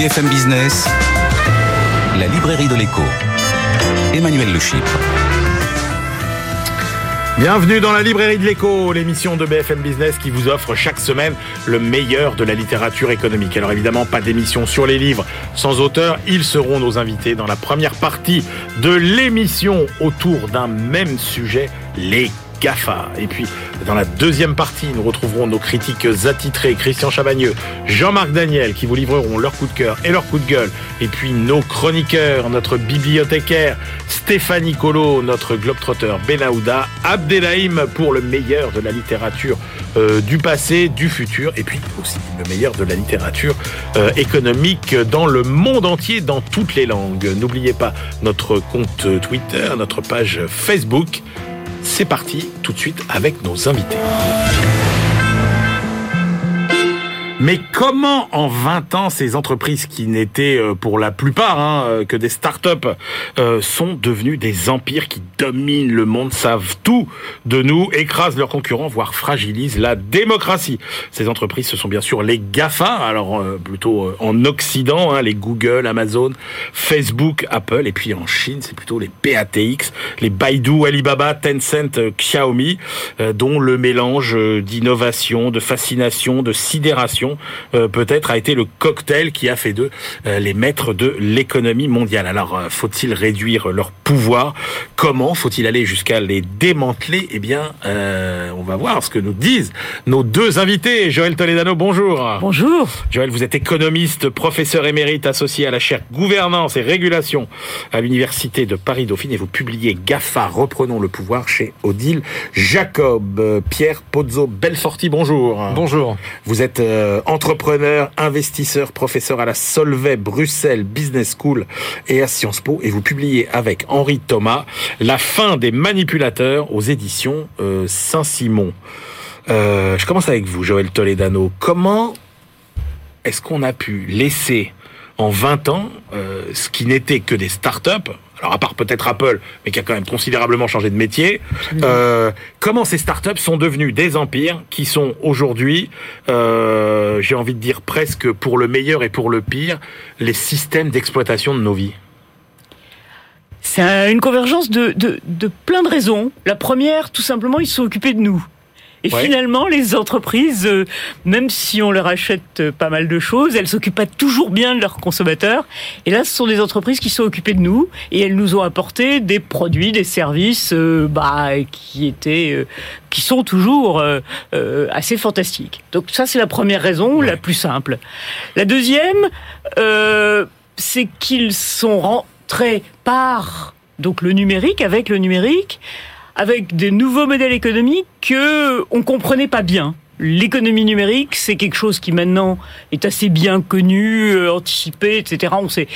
BFM Business, la librairie de l'écho. Emmanuel Le Bienvenue dans la librairie de l'écho, l'émission de BFM Business qui vous offre chaque semaine le meilleur de la littérature économique. Alors évidemment, pas d'émission sur les livres sans auteur, ils seront nos invités dans la première partie de l'émission autour d'un même sujet, les GAFA. Et puis, dans la deuxième partie, nous retrouverons nos critiques attitrés, Christian Chavagneux, Jean-Marc Daniel, qui vous livreront leur coup de cœur et leur coup de gueule. Et puis, nos chroniqueurs, notre bibliothécaire, Stéphanie Colo, notre globetrotter Benahouda, Abdelhaim pour le meilleur de la littérature euh, du passé, du futur, et puis aussi le meilleur de la littérature euh, économique dans le monde entier, dans toutes les langues. N'oubliez pas notre compte Twitter, notre page Facebook. C'est parti tout de suite avec nos invités. Mais comment en 20 ans ces entreprises qui n'étaient euh, pour la plupart hein, euh, que des start-up euh, sont devenues des empires qui dominent le monde, savent tout de nous, écrasent leurs concurrents, voire fragilisent la démocratie. Ces entreprises, ce sont bien sûr les GAFA, alors plutôt en Occident, hein, les Google, Amazon, Facebook, Apple, et puis en Chine, c'est plutôt les PATX, les Baidu, Alibaba, Tencent, Xiaomi, dont le mélange d'innovation, de fascination, de sidération euh, peut-être a été le cocktail qui a fait d'eux euh, les maîtres de l'économie mondiale. Alors, euh, faut-il réduire leur pouvoir? Comment faut-il aller jusqu'à les démanteler? Eh bien, on va voir ce que nous disent nos deux invités. Joël Toledano, bonjour. Bonjour. Joël, vous êtes économiste, professeur émérite associé à la chaire Gouvernance et Régulation à l'Université de Paris-Dauphine et vous publiez GAFA, reprenons le pouvoir chez Odile Jacob. Pierre Pozzo Belforti, bonjour. Bonjour. Vous êtes entrepreneur, investisseur, professeur à la Solvay Bruxelles Business School et à Sciences Po. Et vous publiez avec Henri Thomas La fin des manipulateurs aux éditions euh, Saint-Simon. Euh, je commence avec vous, Joël Toledano. Comment est-ce qu'on a pu laisser en 20 ans euh, ce qui n'était que des start-up alors à part peut-être Apple, mais qui a quand même considérablement changé de métier, euh, comment ces startups sont devenues des empires qui sont aujourd'hui, euh, j'ai envie de dire presque pour le meilleur et pour le pire, les systèmes d'exploitation de nos vies? C'est une convergence de, de, de plein de raisons. La première, tout simplement, ils se sont occupés de nous. Et finalement, les entreprises, euh, même si on leur achète euh, pas mal de choses, elles s'occupent pas toujours bien de leurs consommateurs. Et là, ce sont des entreprises qui sont occupées de nous et elles nous ont apporté des produits, des services, euh, bah, qui étaient, qui sont toujours assez fantastiques. Donc ça, c'est la première raison, la plus simple. La deuxième, c'est qu'ils sont rentrés par donc le numérique, avec le numérique, avec des nouveaux modèles économiques que on comprenait pas bien. L'économie numérique, c'est quelque chose qui maintenant est assez bien connu, euh, anticipé, etc. On sait,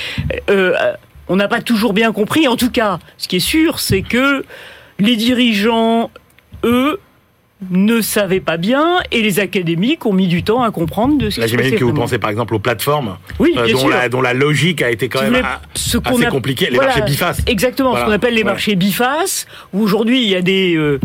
euh, euh, on n'a pas toujours bien compris. En tout cas, ce qui est sûr, c'est que les dirigeants, eux, ne savaient pas bien et les académiques ont mis du temps à comprendre de ce Là, j'imagine que vous pensez par exemple aux plateformes oui, euh, dont, la, dont, la, logique a été quand même assez compliquée, les marchés bifaces. Exactement, ce qu'on appelle les marchés bifaces, où aujourd'hui il y a des... Euh,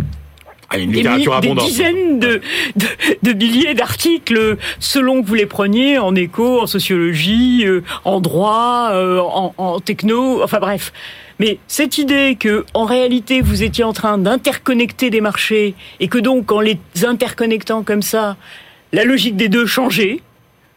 ah, une des, des dizaines de, de, de milliers d'articles selon que vous les preniez en éco, en sociologie, euh, en droit, en, en techno, enfin bref. Mais cette idée que, en réalité, vous étiez en train d'interconnecter des marchés et que donc, en les interconnectant comme ça, la logique des deux changeait,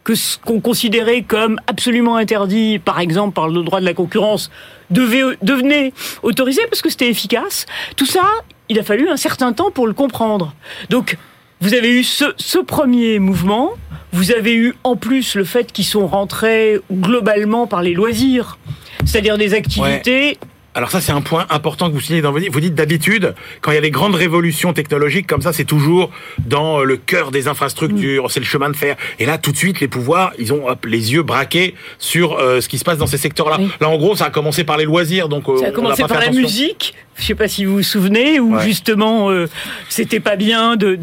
que ce qu'on considérait comme absolument interdit, par exemple par le droit de la concurrence, devait, devenait autorisé parce que c'était efficace. Tout ça, il a fallu un certain temps pour le comprendre. Donc, vous avez eu ce, ce premier mouvement, vous avez eu en plus le fait qu'ils sont rentrés globalement par les loisirs, c'est-à-dire des activités alors ça, c'est un point important que vous signez dans vos livres. Vous dites d'habitude, quand il y a des grandes révolutions technologiques comme ça, c'est toujours dans le cœur des infrastructures, c'est le chemin de fer. Et là, tout de suite, les pouvoirs, ils ont les yeux braqués sur euh, ce qui se passe dans ces secteurs-là. Là, en gros, ça a commencé par les loisirs, donc euh, ça a commencé par la musique, je sais pas si vous vous souvenez, où justement euh, c'était pas bien de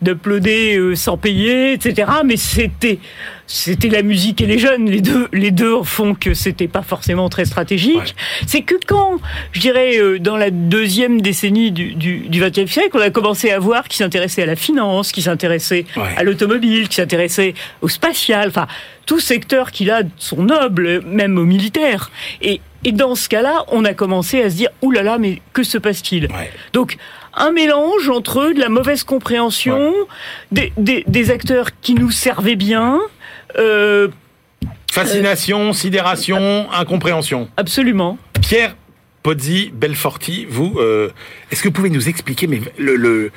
d'uploader de, euh, sans payer, etc. Mais c'était c'était la musique et les jeunes, les deux, les deux font que c'était pas forcément très stratégique. C'est que quand, je dirais, euh, dans la deuxième décennie du, du, du XXe siècle, on a commencé à voir qui s'intéressait à la finance, qui s'intéressait à l'automobile, qui s'intéressait au spatial, enfin, tout secteur qui a sont nobles, même au militaire. Et, et dans ce cas-là, on a commencé à se dire, oulala, là là, mais que se passe-t-il Donc, un mélange entre de la mauvaise compréhension, des, des, des, acteurs qui nous servaient bien, euh, Fascination, sidération, incompréhension. Absolument. Pierre Pozzi, Belforti, vous, euh, est-ce que vous pouvez nous expliquer mais le,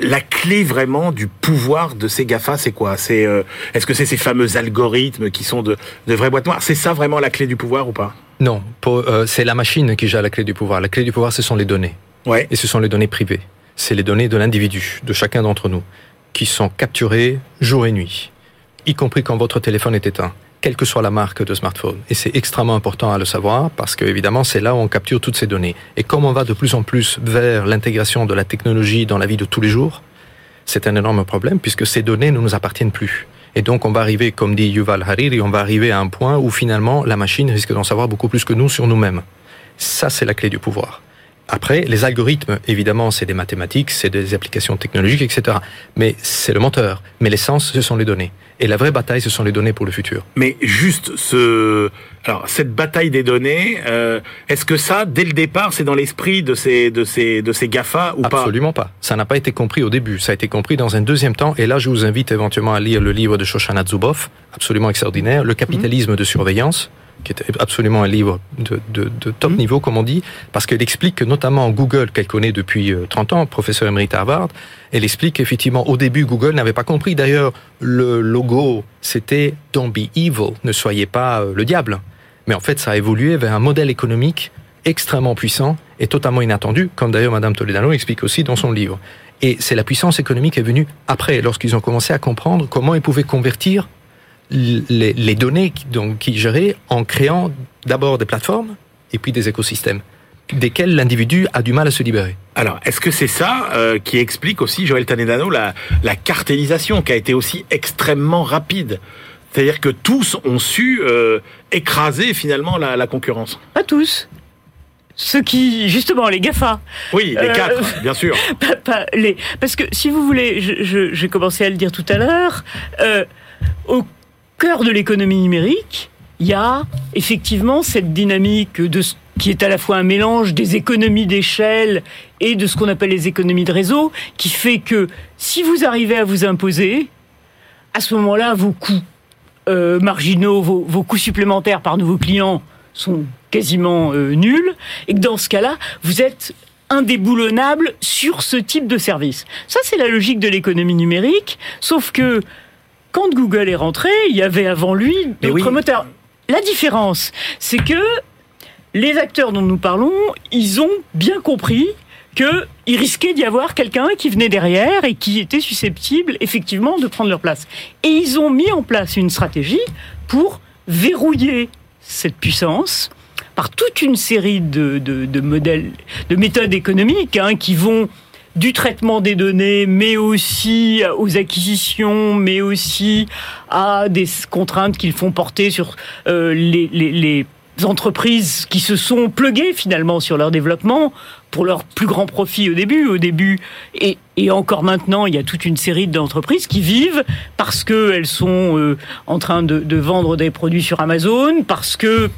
la clé vraiment du pouvoir de ces GAFA, c'est quoi? C'est euh, Est-ce que c'est ces fameux algorithmes qui sont de, de vraies boîtes noires? C'est ça vraiment la clé du pouvoir ou pas? Non, c'est la machine qui gère la clé du pouvoir. La clé du pouvoir, ce sont les données. Ouais. Et ce sont les données privées. C'est les données de l'individu, de chacun d'entre nous, qui sont capturées jour et nuit y compris quand votre téléphone est éteint, quelle que soit la marque de smartphone. Et c'est extrêmement important à le savoir parce que évidemment c'est là où on capture toutes ces données. Et comme on va de plus en plus vers l'intégration de la technologie dans la vie de tous les jours, c'est un énorme problème puisque ces données ne nous appartiennent plus. Et donc on va arriver, comme dit Yuval Hariri, on va arriver à un point où finalement la machine risque d'en savoir beaucoup plus que nous sur nous-mêmes. Ça, c'est la clé du pouvoir. Après, les algorithmes, évidemment, c'est des mathématiques, c'est des applications technologiques, etc. Mais c'est le moteur. Mais l'essence, ce sont les données. Et la vraie bataille, ce sont les données pour le futur. Mais juste ce, alors cette bataille des données, euh, est-ce que ça, dès le départ, c'est dans l'esprit de ces de ces de ces Gafa ou pas? Absolument pas. Ça n'a pas été compris au début. Ça a été compris dans un deuxième temps. Et là, je vous invite éventuellement à lire le livre de Shoshana Zuboff, absolument extraordinaire, Le capitalisme de surveillance qui est absolument un livre de, de, de top mmh. niveau, comme on dit, parce qu'elle explique que notamment Google, qu'elle connaît depuis 30 euh, ans, professeur émérite à Harvard, elle explique qu'effectivement, au début, Google n'avait pas compris. D'ailleurs, le logo, c'était Don't be evil, ne soyez pas euh, le diable. Mais en fait, ça a évolué vers un modèle économique extrêmement puissant et totalement inattendu, comme d'ailleurs Madame Toledano explique aussi dans son livre. Et c'est la puissance économique qui est venue après, lorsqu'ils ont commencé à comprendre comment ils pouvaient convertir les, les données donc, qui géraient en créant d'abord des plateformes et puis des écosystèmes desquels l'individu a du mal à se libérer. Alors, est-ce que c'est ça euh, qui explique aussi, Joël Tanedano, la, la cartélisation qui a été aussi extrêmement rapide? C'est-à-dire que tous ont su euh, écraser finalement la, la concurrence Pas tous ceux qui, justement, les GAFA. Oui, les euh, quatre, bien sûr. Pas, les, parce que, si vous voulez, j'ai commencé à le dire tout à l'heure, euh, au cœur de l'économie numérique, il y a effectivement cette dynamique de qui est à la fois un mélange des économies d'échelle et de ce qu'on appelle les économies de réseau, qui fait que si vous arrivez à vous imposer, à ce moment-là, vos coûts euh, marginaux, vos, coûts supplémentaires par nouveaux clients sont quasiment euh, nuls, et que dans ce cas-là, vous êtes indéboulonnable sur ce type de service. Ça, c'est la logique de l'économie numérique, sauf que quand Google est rentré, il y avait avant lui d'autres moteurs. La différence, c'est que les acteurs dont nous parlons, ils ont bien compris qu'il risquait d'y avoir quelqu'un qui venait derrière et qui était susceptible effectivement de prendre leur place. Et ils ont mis en place une stratégie pour verrouiller cette puissance par toute une série de, modèles, de méthodes économiques hein, qui vont du traitement des données, mais aussi aux acquisitions, mais aussi à des contraintes qu'ils font porter sur euh, les, entreprises qui se sont pluguées finalement sur leur développement pour leur plus grand profit au début, au début et, encore maintenant, il y a toute une série d'entreprises qui vivent parce qu'elles sont euh, en train de, vendre des produits sur Amazon, parce que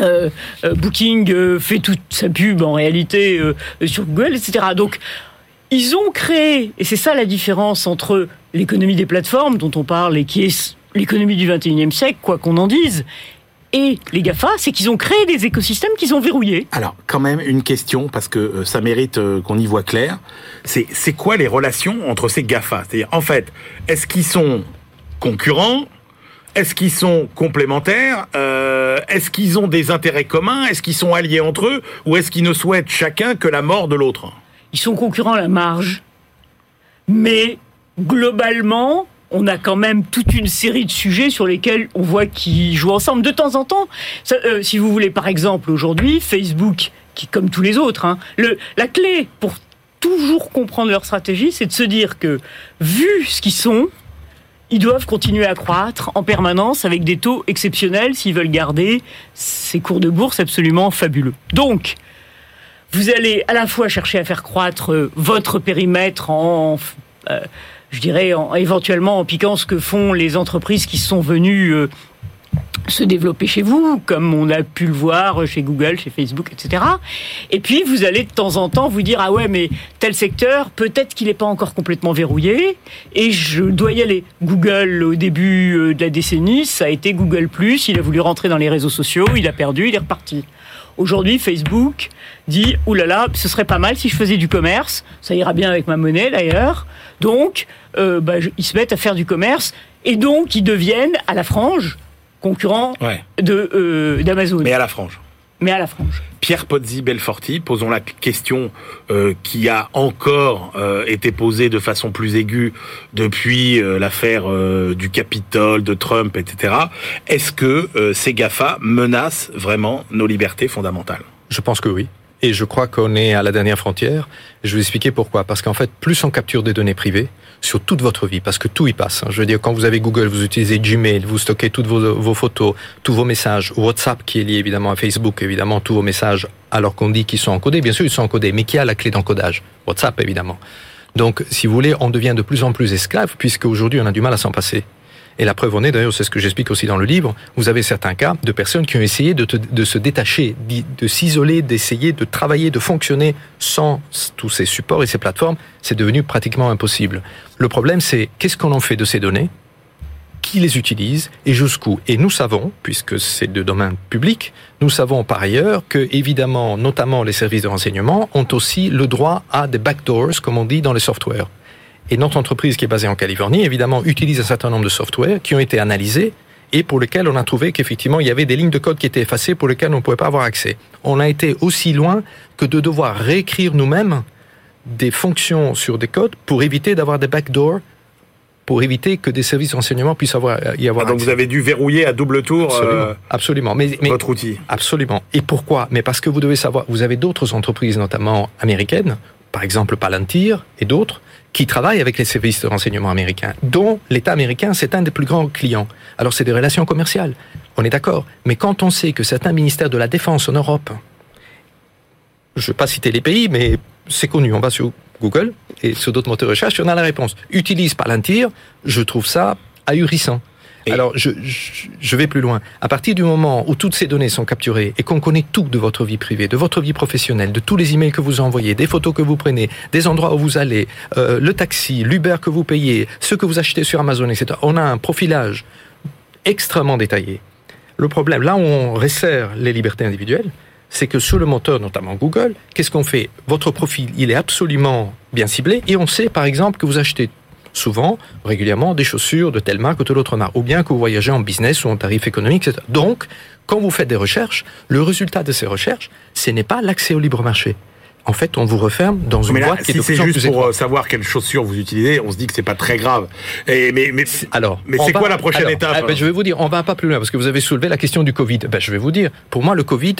euh, Booking fait toute sa pub en réalité sur Google, etc. Donc ils ont créé, et c'est ça la différence entre l'économie des plateformes dont on parle et qui est l'économie du 21e siècle, quoi qu'on en dise, et les GAFA, c'est qu'ils ont créé des écosystèmes qu'ils ont verrouillés. Alors, quand même, une question, parce que euh, ça mérite euh, qu'on y voit clair. C'est, c'est quoi les relations entre ces GAFA? C'est-à-dire, en fait, est-ce qu'ils sont concurrents? Est-ce qu'ils sont complémentaires euh, Est-ce qu'ils ont des intérêts communs Est-ce qu'ils sont alliés entre eux Ou est-ce qu'ils ne souhaitent chacun que la mort de l'autre? Ils sont concurrents à la marge, mais globalement, on a quand même toute une série de sujets sur lesquels on voit qu'ils jouent ensemble de temps en temps. Euh, si vous voulez, par exemple, aujourd'hui, Facebook qui comme tous les autres. Hein. Le, la clé pour toujours comprendre leur stratégie, c'est de se dire que, vu ce qu'ils sont, ils doivent continuer à croître en permanence avec des taux exceptionnels s'ils veulent garder ces cours de bourse absolument fabuleux. Donc, vous allez à la fois chercher à faire croître euh, votre périmètre en, euh, je dirais, en, éventuellement en piquant ce que font les entreprises qui sont venues euh, se développer chez vous, comme on a pu le voir chez Google, chez Facebook, etc. Et puis vous allez de temps en temps vous dire ah ouais mais tel secteur peut-être qu'il n'est pas encore complètement verrouillé et je dois y aller. Google au début euh, de la décennie ça a été Google il a voulu rentrer dans les réseaux sociaux, il a perdu, il est reparti. Aujourd'hui, Facebook dit oulala, ce serait pas mal si je faisais du commerce. Ça ira bien avec ma monnaie d'ailleurs. Donc, euh, bah, ils se mettent à faire du commerce et donc ils deviennent à la frange concurrent de euh, d'Amazon. Mais à la frange. Mais à la frange. Pierre Pozzi Belforti, posons la question euh, qui a encore euh, été posée de façon plus aiguë depuis l'affaire du Capitole, de Trump, etc. Est-ce que ces GAFA menacent vraiment nos libertés fondamentales? Je pense que oui. Et je crois qu'on est à la dernière frontière. Je vais vous expliquer pourquoi. Parce qu'en fait, plus on capture des données privées sur toute votre vie, parce que tout y passe. Je veux dire, quand vous avez Google, vous utilisez Gmail, vous stockez toutes vos, vos photos, tous vos messages, WhatsApp qui est lié évidemment à Facebook, évidemment, tous vos messages, alors qu'on dit qu'ils sont encodés. Bien sûr, ils sont encodés, mais qui a la clé d'encodage? WhatsApp, évidemment. Donc, si vous voulez, on devient de plus en plus esclave, puisque aujourd'hui, on a du mal à s'en passer. Et la preuve en est, d'ailleurs, c'est ce que j'explique aussi dans le livre, vous avez certains cas de personnes qui ont essayé de, se détacher, de s'isoler, d'essayer de travailler, de fonctionner sans tous ces supports et ces plateformes. C'est devenu pratiquement impossible. Le problème, c'est qu'est-ce qu'on en fait de ces données? Qui les utilise? Et jusqu'où? Et nous savons, puisque c'est de domaine public, nous savons par ailleurs que, évidemment, notamment les services de renseignement ont aussi le droit à des backdoors, comme on dit dans les softwares. Et notre entreprise qui est basée en Californie, évidemment, utilise un certain nombre de softwares qui ont été analysés et pour lesquels on a trouvé qu'effectivement, il y avait des lignes de code qui étaient effacées pour lesquelles on ne pouvait pas avoir accès. On a été aussi loin que de devoir réécrire nous-mêmes des fonctions sur des codes pour éviter d'avoir des backdoors pour éviter que des services de renseignement puissent avoir, y avoir. Ah, donc vous avez dû verrouiller à double tour absolument, absolument. Mais, mais, votre outil. Absolument. Et pourquoi? Mais parce que vous devez savoir, vous avez d'autres entreprises, notamment américaines, par exemple Palantir et d'autres, qui travaillent avec les services de renseignement américains, dont l'État américain, c'est un des plus grands clients. Alors c'est des relations commerciales, on est d'accord. Mais quand on sait que certains ministères de la Défense en Europe, je ne vais pas citer les pays, mais c'est connu, on va sur Google et sur d'autres moteurs de recherche, on a la réponse. Utilise Palantir, je trouve ça ahurissant. Alors, je, je, vais plus loin. À partir du moment où toutes ces données sont capturées et qu'on connaît tout de votre vie privée, de votre vie professionnelle, de tous les emails que vous envoyez, des photos que vous prenez, des endroits où vous allez, euh, le taxi, l'Uber que vous payez, ce que vous achetez sur Amazon, etc., on a un profilage extrêmement détaillé. Le problème, là où on resserre les libertés individuelles, c'est que sur le moteur, notamment Google, qu'est-ce qu'on fait? Votre profil, il est absolument bien ciblé et on sait, par exemple, que vous achetez souvent, régulièrement, des chaussures de telle marque ou de l'autre marque, ou bien que vous voyagez en business ou en tarif économique, etc. Donc, quand vous faites des recherches, le résultat de ces recherches, ce n'est pas l'accès au libre marché. En fait, on vous referme dans une boîte qui est de c'est juste pour euh, savoir quelles chaussures vous utilisez, on se dit que c'est pas très grave. Et, mais mais alors, mais c'est quoi la prochaine étape eh ben, Je vais vous dire, on va pas plus loin parce que vous avez soulevé la question du Covid. Ben, je vais vous dire, pour moi, le Covid,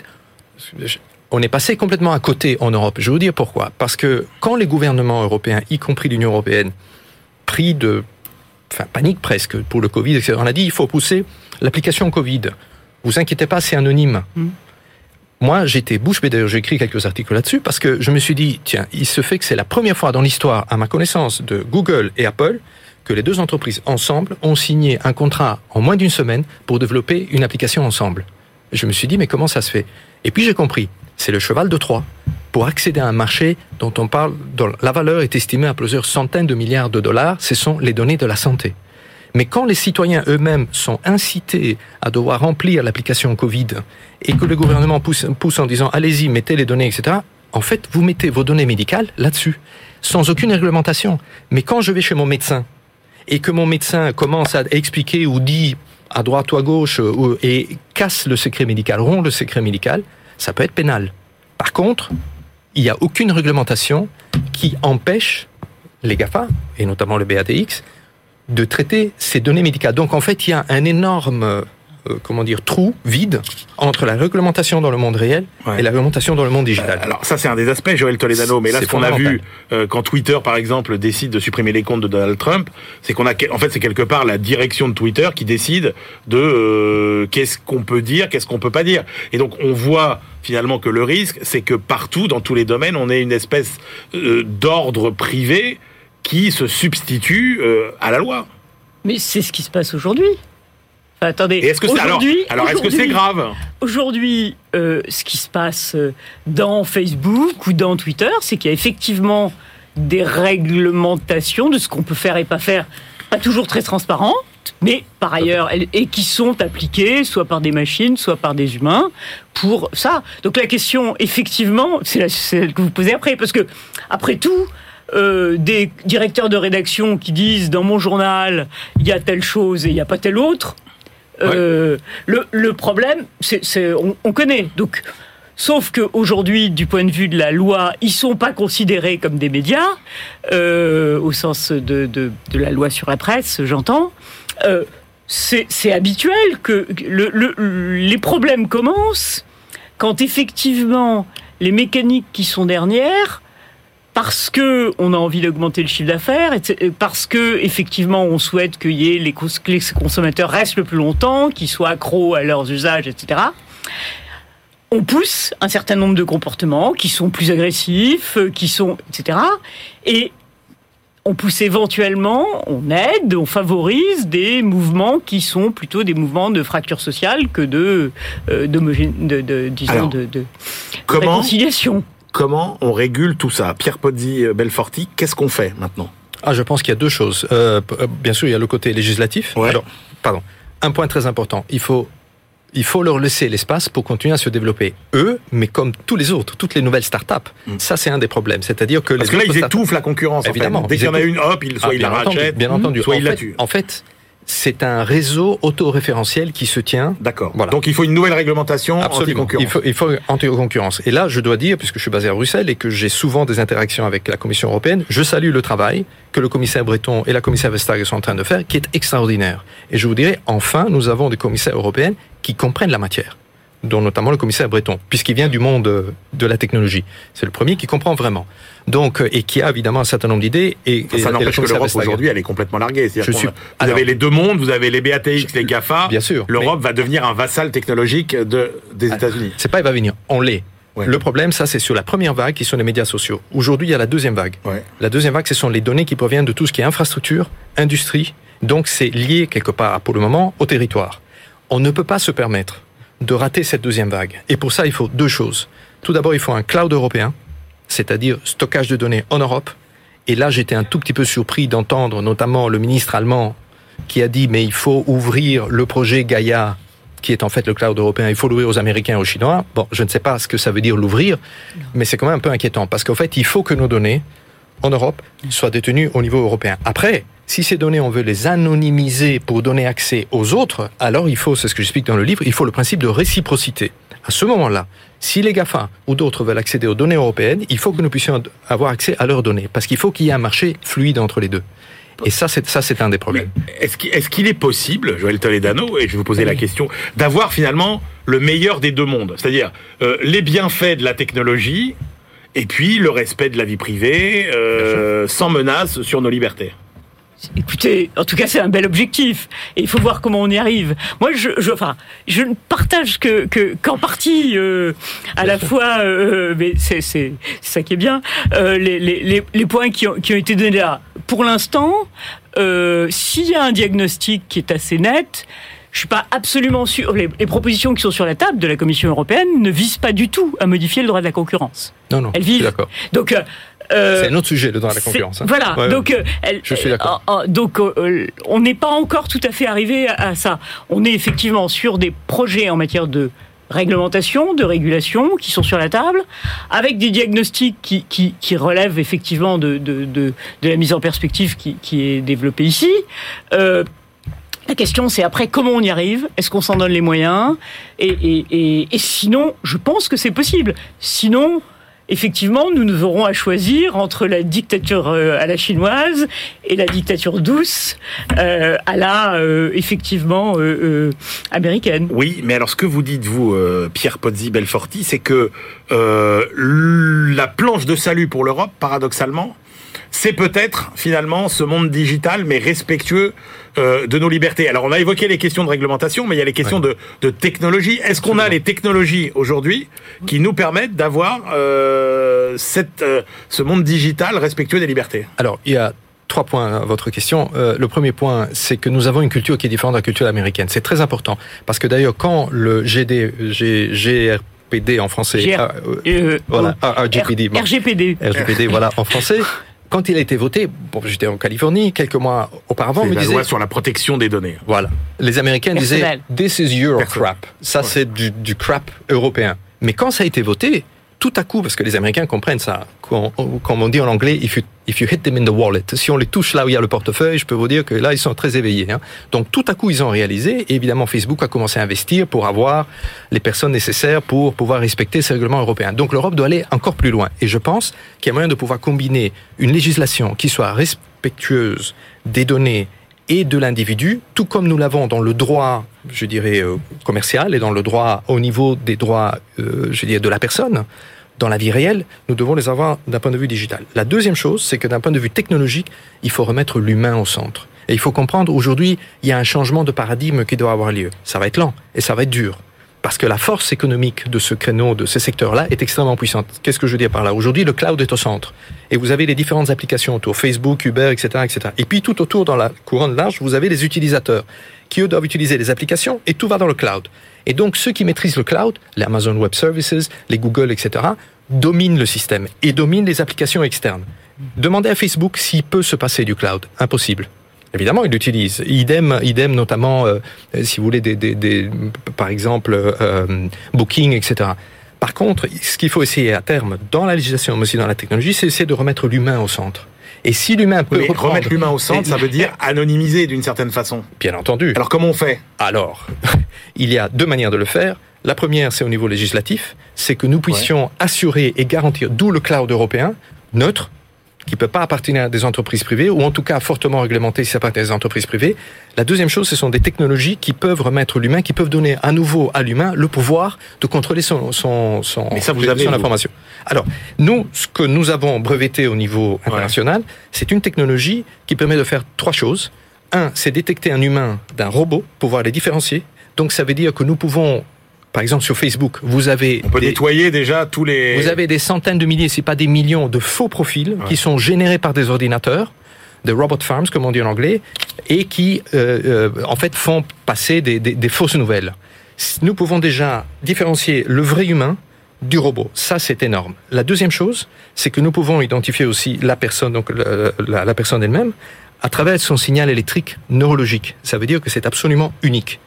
on est passé complètement à côté en Europe. Je vais vous dire pourquoi. Parce que quand les gouvernements européens, y compris l'Union européenne, pris de enfin, panique presque pour le Covid, etc. On a dit il faut pousser l'application Covid. Vous inquiétez pas, c'est anonyme. Mm. Moi, j'étais bouche bée, d'ailleurs j'ai écrit quelques articles là-dessus, parce que je me suis dit, tiens, il se fait que c'est la première fois dans l'histoire, à ma connaissance, de Google et Apple, que les deux entreprises ensemble ont signé un contrat en moins d'une semaine pour développer une application ensemble. Je me suis dit, mais comment ça se fait? Et puis j'ai compris, c'est le cheval de Troie pour accéder à un marché dont on parle, dont la valeur est estimée à plusieurs centaines de milliards de dollars, ce sont les données de la santé. Mais quand les citoyens eux-mêmes sont incités à devoir remplir l'application Covid et que le gouvernement pousse, en disant allez-y, mettez les données, etc., en fait, vous mettez vos données médicales là-dessus, sans aucune réglementation. Mais quand je vais chez mon médecin et que mon médecin commence à expliquer ou dit à droite ou à gauche et casse le secret médical, rompt le secret médical, ça peut être pénal. Par contre, il n'y a aucune réglementation qui empêche les GAFA, et notamment le BATX, de traiter ces données médicales. Donc en fait, il y a un énorme, euh, comment dire, trou vide entre la réglementation dans le monde réel Ouais. et la réglementation dans le monde digital. Euh, Alors ça c'est un des aspects, Joël Toledano. Mais là, ce qu'on a vu euh, quand Twitter, par exemple, décide de supprimer les comptes de Donald Trump, c'est qu'on a, en fait, c'est quelque part la direction de Twitter qui décide de qu'est-ce qu'on peut dire, qu'est-ce qu'on peut pas dire. Et donc on voit finalement que le risque, c'est que partout, dans tous les domaines, on ait une espèce euh, d'ordre privé qui se substitue euh, à la loi. Mais c'est ce qui se passe aujourd'hui. Enfin, attendez. Est-ce que c'est alors, est-ce que c'est grave Aujourd'hui, euh, ce qui se passe dans Facebook ou dans Twitter, c'est qu'il y a effectivement des réglementations de ce qu'on peut faire et pas faire, pas toujours très transparentes, mais par ailleurs, et qui sont appliquées soit par des machines, soit par des humains, pour ça. Donc la question, effectivement, c'est celle que vous posez après, parce que après tout, euh, des directeurs de rédaction qui disent dans mon journal il y a telle chose et il n'y a pas telle autre. euh, le, le problème, c'est- on, on connaît. Donc, sauf qu'aujourd'hui, du point de vue de la loi, ils sont pas considérés comme des médias euh, au sens de, de, de la loi sur la presse, j'entends. Euh, c'est, habituel que le, le- les problèmes commencent quand effectivement les mécaniques qui sont dernières parce que on a envie d'augmenter le chiffre d'affaires, parce que effectivement on souhaite qu'il y ait les, que les consommateurs restent le plus longtemps, qu'ils soient accros à leurs usages, etc. On pousse un certain nombre de comportements qui sont plus agressifs, euh, qui sont, etc. Et on pousse éventuellement, on aide, on favorise des mouvements qui sont plutôt des mouvements de fracture sociale que de, euh, d'homogé- de, de, disons, Alors, de, de Comment réconciliation. Comment on régule tout ça? Pierre Pozzi, euh, Belforti, qu'est-ce qu'on fait maintenant? Ah, je pense qu'il y a deux choses. Euh, euh, bien sûr, il y a le côté législatif. Ouais. Alors, pardon. Un point très important. Il faut, il faut leur laisser l'espace pour continuer à se développer. Eux, mais comme tous les autres, toutes les nouvelles startups. Mm. Ça, c'est un des problèmes. C'est-à-dire que Parce les que là, ils étouffent la concurrence. en fait. Évidemment, Dès qu'il y en a une, hop, il, soit Ah, il la bien entendu, rachète, bien entendu. soit en il la tue. En fait, c'est un réseau autoréférentiel qui se tient D'accord. Voilà. Donc il faut une nouvelle réglementation Absolument. Il anti-concurrence. faut, il faut anti-concurrence. Et là, je dois dire, puisque je suis basé à Bruxelles et que j'ai souvent des interactions avec la Commission européenne, je salue le travail que le commissaire Breton et la commissaire Vestager sont en train de faire, qui est extraordinaire. Et je vous dirais, enfin, nous avons des commissaires européens qui comprennent la matière dont notamment le commissaire Breton, puisqu'il vient du monde euh, de la technologie. C'est le premier qui comprend vraiment. Donc, euh, et qui a évidemment un certain nombre d'idées. Et, ça le n'empêche que l'Europe aujourd'hui, elle est complètement larguée. Je suis- Vous alors- avez les deux mondes, vous avez les BATX, les GAFA. Bien sûr. L'Europe va devenir un vassal technologique de, des États-Unis. C'est pas il va venir, on l'est. Ouais. Le problème, ça, c'est sur la première vague qui sont les médias sociaux. Aujourd'hui, il y a la deuxième vague. Ouais. La deuxième vague, ce sont les données qui proviennent de tout ce qui est infrastructure, industrie. Donc, c'est lié quelque part, pour le moment, au territoire. On ne peut pas se permettre de rater cette deuxième vague. Et pour ça, il faut deux choses. Tout d'abord, il faut un cloud européen, c'est-à-dire stockage de données en Europe. Et là, j'étais un tout petit peu surpris d'entendre notamment le ministre allemand qui a dit, mais il faut ouvrir le projet Gaia qui est en fait le cloud européen, il faut l'ouvrir aux Américains et aux Chinois. Bon, je ne sais pas ce que ça veut dire l'ouvrir, mais c'est quand même un peu inquiétant parce qu'en fait, il faut que nos données en Europe soient détenues au niveau européen. Après, si ces données, on veut les anonymiser pour donner accès aux autres, alors il faut, c'est ce que j'explique dans le livre, il faut le principe de réciprocité. À ce moment-là, si les GAFA ou d'autres veulent accéder aux données européennes, il faut que nous puissions avoir accès à leurs données parce qu'il faut qu'il y ait un marché fluide entre les deux. Et ça, c'est ça, c'est un des problèmes. Est-ce qu'il est, qu'il est possible, Joël Toledano, et je vais vous poser la question, d'avoir finalement le meilleur des deux mondes? C'est-à-dire euh, les bienfaits de la technologie et puis le respect de la vie privée euh, sans menace sur nos libertés. Écoutez, en tout cas, c'est un bel objectif. Et il faut voir comment on y arrive. Moi, je, je, enfin, je ne partage que, que, qu'en partie, euh, à la fois, euh, mais c'est, c'est, c'est ça qui est bien, euh, les, les, les, points qui ont, qui ont été donnés là. Pour l'instant, euh, s'il y a un diagnostic qui est assez net, je suis pas absolument sûr. Les, les propositions qui sont sur la table de la Commission européenne ne visent pas du tout à modifier le droit de la concurrence. Non, non, Elles visent. d'accord. Donc, euh, euh, C'est un autre sujet, le droit à la concurrence. hein. Voilà. Ouais, donc, euh, elle- Je suis d'accord. euh, euh, donc, euh, on n'est pas encore tout à fait arrivé à, à ça. On est effectivement sur des projets en matière de réglementation, de régulation qui sont sur la table, avec des diagnostics qui, qui, qui relèvent effectivement de, de, de, de la mise en perspective qui, qui est développée ici. Euh, la question, c'est après comment on y arrive? Est-ce qu'on s'en donne les moyens? Et, et, et, et sinon, je pense que c'est possible. Sinon, effectivement, nous aurons à choisir entre la dictature euh, à la chinoise et la dictature douce euh, à la, euh, effectivement, américaine. Oui, mais alors ce que vous dites, vous, Pierre Pozzi Belforti, c'est que la planche de salut pour l'Europe, paradoxalement, c'est peut-être finalement ce monde digital, mais respectueux euh, de nos libertés. Alors on a évoqué les questions de réglementation, mais il y a les questions de, de, technologie. Est-ce qu'on a les technologies aujourd'hui qui nous permettent d'avoir euh, cette, euh, ce monde digital respectueux des libertés? Alors il y a trois points à votre question. Euh, le premier point, c'est que nous avons une culture qui est différente de la culture américaine. C'est très important parce que d'ailleurs quand le GD, G, en français, voilà, RGPD, RGPD, RGPD, voilà en français quand il a été voté, bon, j'étais en Californie quelques mois auparavant, me disait sur la protection des données. Voilà, les Américains disaient "This is your crap." Ça, c'est du, du crap européen. Mais quand ça a été voté, tout à coup, parce que les Américains comprennent ça, comme on dit en anglais, if you, if you hit them in the wallet, si on les touche là où il y a le portefeuille, je peux vous dire que là, ils sont très éveillés. Hein. Donc tout à coup, ils ont réalisé, et évidemment, Facebook a commencé à investir pour avoir les personnes nécessaires pour pouvoir respecter ces règlements européens. Donc l'Europe doit aller encore plus loin. Et je pense qu'il y a moyen de pouvoir combiner une législation qui soit respectueuse des données et de l'individu, tout comme nous l'avons dans le droit, je dirais, euh, commercial et dans le droit au niveau des droits, euh, je dirais, de la personne. Dans la vie réelle, nous devons les avoir d'un point de vue digital. La deuxième chose, c'est que d'un point de vue technologique, il faut remettre l'humain au centre. Et il faut comprendre, aujourd'hui, il y a un changement de paradigme qui doit avoir lieu. Ça va être lent et ça va être dur parce que la force économique de ce créneau, de ces secteurs-là, est extrêmement puissante. Qu'est-ce que je veux dire par là? Aujourd'hui, le cloud est au centre. Et vous avez les différentes applications autour, Facebook, Uber, etc., etc. Et puis tout autour, dans la couronne large, vous avez les utilisateurs, qui eux doivent utiliser les applications, et tout va dans le cloud. Et donc ceux qui maîtrisent le cloud, les Amazon Web Services, les Google, etc., dominent le système et dominent les applications externes. Demandez à Facebook s'il peut se passer du cloud. Impossible. Évidemment, il l'utilise. Idem, idem notamment, euh, si vous voulez, des, des, des par exemple, euh, Booking, etc. Par contre, ce qu'il faut essayer à terme, dans la législation, mais aussi dans la technologie, c'est essayer de remettre l'humain au centre. Et si l'humain peut remettre l'humain au centre, ça veut dire anonymiser d'une certaine façon. Bien entendu. Alors comment on fait? Alors, il y a deux manières de le faire. La première, c'est au niveau législatif, c'est que nous puissions assurer et garantir, d'où le cloud européen, neutre, qui peut pas appartenir à des entreprises privées, ou en tout cas fortement réglementé si ça appartient à des entreprises privées. La deuxième chose, ce sont des technologies qui peuvent remettre l'humain, qui peuvent donner à nouveau à l'humain le pouvoir de contrôler son, son, son, Mais ça, vous avez, son information. Alors, nous, ce que nous avons breveté au niveau international, c'est une technologie qui permet de faire trois choses. Un, c'est détecter un humain d'un robot, pouvoir les différencier. Donc, ça veut dire que nous pouvons par exemple, sur Facebook, vous avez... On peut nettoyer déjà tous les... Vous avez des centaines de milliers, c'est pas des millions de faux profils qui sont générés par des ordinateurs, de robot farms, comme on dit en anglais, et qui, euh, euh, en fait, font passer des, des, des, fausses nouvelles. Nous pouvons déjà différencier le vrai humain du robot. Ça, c'est énorme. La deuxième chose, c'est que nous pouvons identifier aussi la personne, donc la, la personne elle-même, à travers son signal électrique neurologique. Ça veut dire que c'est absolument unique.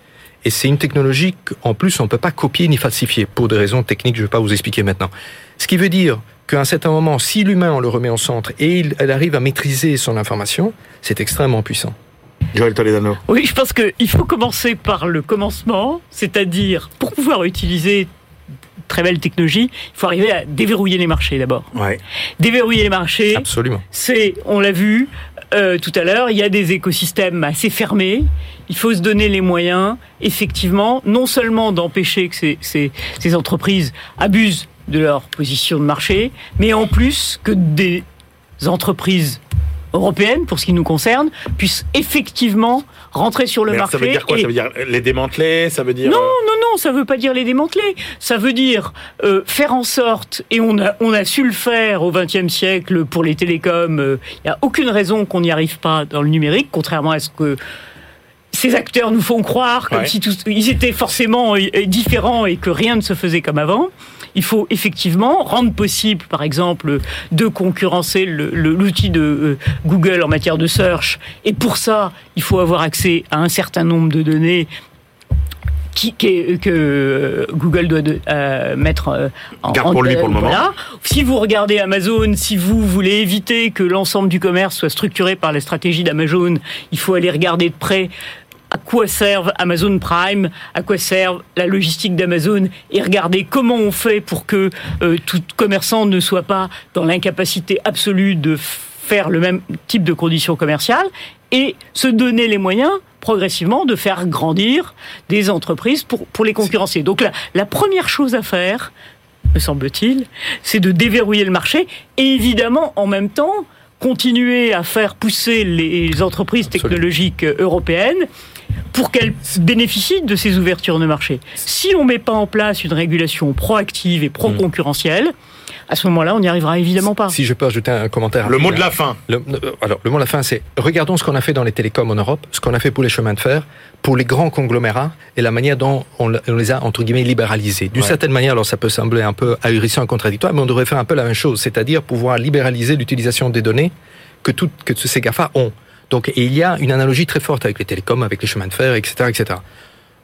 Et c'est une technologie qu'en plus on ne peut pas copier ni falsifier pour des raisons techniques, je ne vais pas vous expliquer maintenant. Ce qui veut dire qu'à un certain moment, si l'humain on le remet au centre et il, elle arrive à maîtriser son information, c'est extrêmement puissant. Joël Toledano. Oui, je pense qu'il faut commencer par le commencement, c'est-à-dire pour pouvoir utiliser très belle technologie, il faut arriver à déverrouiller les marchés d'abord. Ouais. Déverrouiller les marchés. Absolument. C'est, on l'a vu euh, tout à l'heure, il y a des écosystèmes assez fermés. Il faut se donner les moyens, effectivement, non seulement d'empêcher que ces, ces, ces entreprises abusent de leur position de marché, mais en plus que des entreprises européennes, pour ce qui nous concerne, puissent effectivement rentrer sur le Mais marché. Ça veut dire quoi? Et- Ça veut dire les démanteler Ça veut dire non, euh, non, non, ça veut pas dire les démanteler. Ça veut dire euh, faire en sorte, et on a, on a su le faire au XXe siècle pour les télécoms. Il n'y a aucune raison qu'on n'y arrive pas dans le numérique, contrairement à ce que ces acteurs nous font croire, comme Ouais. si tous, ils étaient forcément euh, différents et que rien ne se faisait comme avant. Il faut effectivement rendre possible, par exemple, de concurrencer l'outil de euh, Google en matière de search. Et pour ça, il faut avoir accès à un certain nombre de données qui, qui- que euh, Google doit de- euh, mettre euh, en Garde pour lui pour le moment. Si vous regardez Amazon, si vous voulez éviter que l'ensemble du commerce soit structuré par la stratégie d'Amazon, il faut aller regarder de près à quoi servent Amazon Prime, à quoi servent la logistique d'Amazon, et regarder comment on fait pour que euh, tout commerçant ne soit pas dans l'incapacité absolue de faire le même type de conditions commerciales, et se donner les moyens progressivement de faire grandir des entreprises pour, pour les concurrencer. Donc la, la première chose à faire, me semble-t-il, c'est de déverrouiller le marché et évidemment en même temps continuer à faire pousser les entreprises technologiques européennes pour qu'elles bénéficient de ces ouvertures de marché. Si on ne met pas en place une régulation proactive et pro-concurrentielle, à ce moment-là, on n'y arrivera évidemment pas. Si je peux ajouter un commentaire. Le mot de la fin. Le, alors, le mot de la fin, c'est regardons ce qu'on a fait dans les télécoms en Europe, ce qu'on a fait pour les chemins de fer, pour les grands conglomérats et la manière dont on, les a, entre guillemets, libéralisés. D'une certaine manière, alors ça peut sembler un peu ahurissant, contradictoire, mais on devrait faire un peu la même chose, c'est-à-dire pouvoir libéraliser l'utilisation des données que, toutes, que ces GAFA ont. Donc, il y a une analogie très forte avec les télécoms, avec les chemins de fer, etc., etc.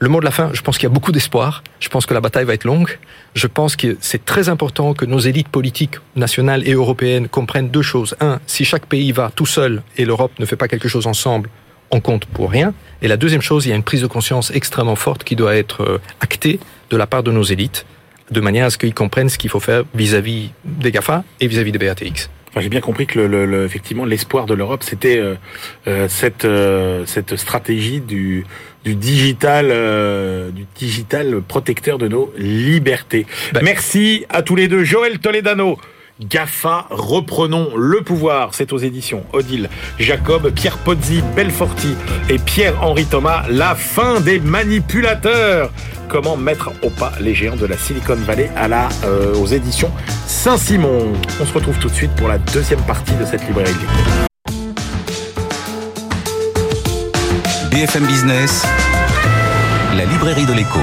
Le mot de la fin, je pense qu'il y a beaucoup d'espoir. Je pense que la bataille va être longue. Je pense que c'est très important que nos élites politiques nationales et européennes comprennent deux choses. Un, si chaque pays va tout seul et l'Europe ne fait pas quelque chose ensemble, on compte pour rien. Et la deuxième chose, il y a une prise de conscience extrêmement forte qui doit être euh, actée de la part de nos élites, de manière à ce qu'ils comprennent ce qu'il faut faire vis-à-vis des GAFA et vis-à-vis des BATX. Enfin, J'ai bien compris que le, le, effectivement l'espoir de l'Europe c'était euh, euh cette euh, cette stratégie du du digital euh, du digital protecteur de nos libertés. Ben. Merci à tous les deux, Joël Toledano. GAFA, reprenons le pouvoir. C'est aux éditions Odile Jacob, Pierre Pozzi, Belforti et Pierre-Henri Thomas. La fin des manipulateurs. Comment mettre au pas les géants de la Silicon Valley à la, euh, aux éditions Saint-Simon. On se retrouve tout de suite pour la deuxième partie de cette librairie. BFM Business, la librairie de l'écho.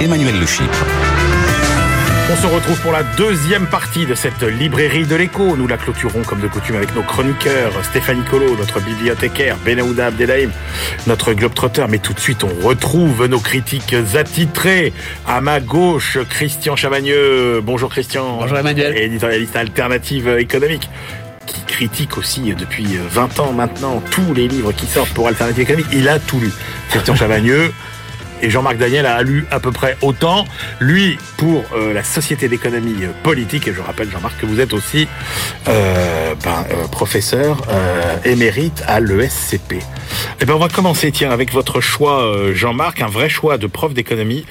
Emmanuel Le Chypre. On se retrouve pour la deuxième partie de cette librairie de l'écho. Nous la clôturons comme de coutume avec nos chroniqueurs, Stéphanie Colo, notre bibliothécaire, Benahouda Abdelhaim, notre globetrotter. Mais tout de suite, on retrouve nos critiques attitrés. À ma gauche, Christian Chavagneux. Bonjour Christian. Bonjour Emmanuel. Éditorialiste alternative économique qui critique aussi depuis 20 ans maintenant tous les livres qui sortent pour Alternative économique. Il a tout lu. Christian Chavagneux, et Jean-Marc Daniel a lu à peu près autant. Lui, pour euh, la Société d'économie euh, politique, et je rappelle Jean-Marc que vous êtes aussi euh, ben, euh, professeur émérite à l'ESCP. Eh ben on va commencer tiens avec votre choix Jean-Marc, un vrai choix de prof d'économie,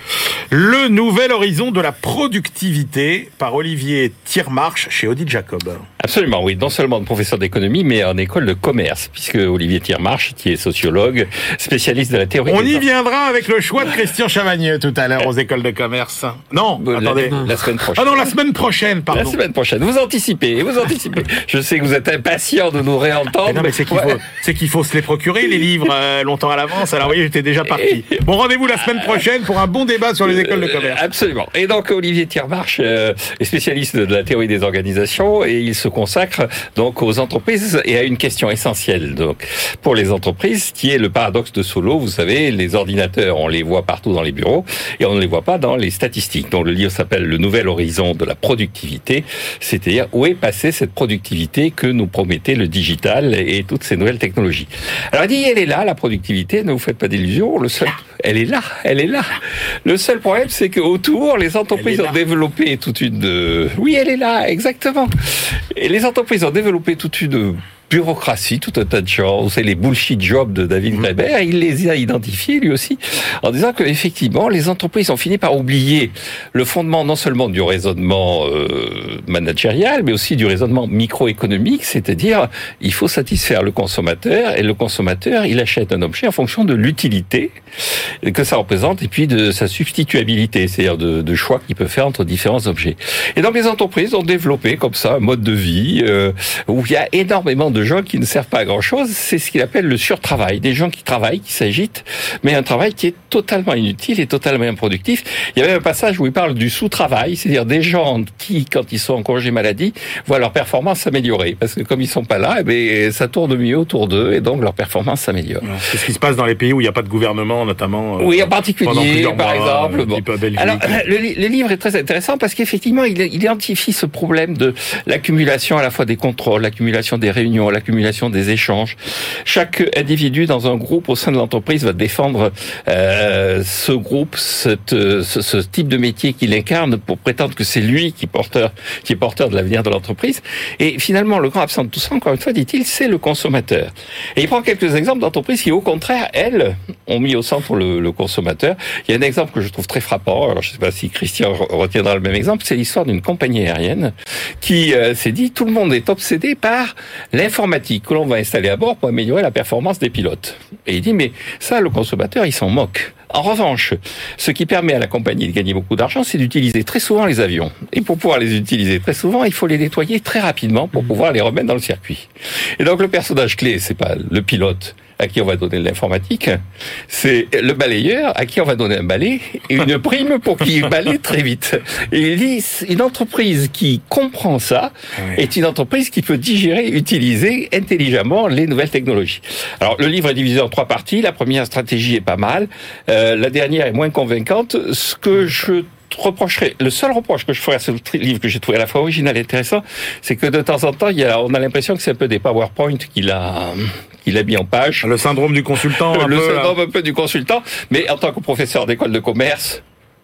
le nouvel horizon de la productivité par Olivier Thiermarche chez Odile Jacob. Absolument, oui, non seulement de professeur d'économie, mais en école de commerce, puisque Olivier Thiermarche, qui est sociologue, spécialiste de la théorie. On y viendra avec le choix de Christian Chavagneux tout à l'heure aux écoles de commerce. Non, attendez. La, semaine prochaine. Ah non, la semaine prochaine, pardon. La semaine prochaine. Vous anticipez, vous anticipez. Je sais que vous êtes impatient de nous réentendre. Mais non, mais c'est qu'il faut, c'est qu'il faut se les procurer les livres euh, longtemps à l'avance. Alors, voyez, j'étais déjà parti. Bon, rendez-vous la semaine prochaine pour un bon débat sur les écoles de commerce. Absolument. Et donc, Olivier Thiermarche euh, est spécialiste de la théorie des organisations et il se consacre donc aux entreprises et à une question essentielle donc pour les entreprises qui est le paradoxe de Solo. Vous savez, les ordinateurs, on les voit partout dans les bureaux et on ne les voit pas dans les statistiques. Donc, le livre s'appelle Le Nouvel Horizon de la productivité, c'est-à-dire où est passée cette productivité que nous promettait le digital et toutes ces nouvelles technologies. Alors, il dit, elle est là, la productivité, ne vous faites pas d'illusions, le seul, elle est là, elle est là. Le seul problème, c'est qu'autour, les entreprises ont développé toute une, oui, elle est là, exactement. Et les entreprises ont développé toute une bureaucratie, tout un tas de choses, c'est les bullshit jobs de David Graeber, il les a identifiés lui aussi, en disant que effectivement les entreprises ont fini par oublier le fondement non seulement du raisonnement euh, managérial, mais aussi du raisonnement microéconomique, c'est-à-dire il faut satisfaire le consommateur et le consommateur il achète un objet en fonction de l'utilité que ça représente et puis de sa substituabilité, c'est-à-dire de, de, choix qu'il peut faire entre différents objets. Et donc les entreprises ont développé comme ça un mode de vie euh, où il y a énormément de de gens qui ne servent pas à grand chose, c'est ce qu'il appelle le surtravail. Des gens qui travaillent, qui s'agitent, mais un travail qui est totalement inutile et totalement improductif. Il y avait un passage où il parle du sous-travail, c'est-à-dire des gens qui, quand ils sont en congé maladie, voient leur performance s'améliorer. Parce que comme ils sont pas là, eh bien, ça tourne mieux autour d'eux et donc leur performance s'améliore. C'est ce qui se passe dans les pays où il n'y a pas de gouvernement, notamment. Euh, oui, en particulier, par exemple. Bon. Alors, le, le, livre est très intéressant parce qu'effectivement, il, il identifie ce problème de l'accumulation à la fois des contrôles, l'accumulation des réunions l'accumulation des échanges. Chaque individu dans un groupe au sein de l'entreprise va défendre euh, ce groupe, ce, ce, type de métier qu'il incarne pour prétendre que c'est lui qui, porteur, qui est porteur de l'avenir de l'entreprise. Et finalement, le grand absent de tout ça, encore une fois, dit-il, c'est le consommateur. Et il prend quelques exemples d'entreprises qui, au contraire, elles, ont mis au centre le, le, consommateur. Il y a un exemple que je trouve très frappant, alors je ne sais pas si Christian retiendra le même exemple, c'est l'histoire d'une compagnie aérienne qui euh, s'est dit, tout le monde est obsédé par l'informatique que l'on va installer à bord pour améliorer la performance des pilotes. Et il dit, mais ça, le consommateur, il s'en moque. En revanche, ce qui permet à la compagnie de gagner beaucoup d'argent, c'est d'utiliser très souvent les avions. Et pour pouvoir les utiliser très souvent, il faut les nettoyer très rapidement pour pouvoir les remettre dans le circuit. Et donc le personnage clé, c'est pas le pilote, à qui on va donner de l'informatique, c'est le balayeur à qui on va donner un balai et une prime pour qu'il balaye très vite. Et il dit, une entreprise qui comprend ça est une entreprise qui peut digérer, utiliser intelligemment les nouvelles technologies. Alors, le livre est divisé en trois parties. La première stratégie est pas mal. Euh, la dernière est moins convaincante. Ce que je reprocherais, le seul reproche que je ferais à ce livre que j'ai trouvé à la fois original et intéressant, c'est que de temps en temps, il y a, on a l'impression que c'est un peu des PowerPoint qu'il a, qu'il a mis en page. Le syndrome du consultant. Un le peu, syndrome là. un peu du consultant. Mais en tant que professeur d'école de commerce,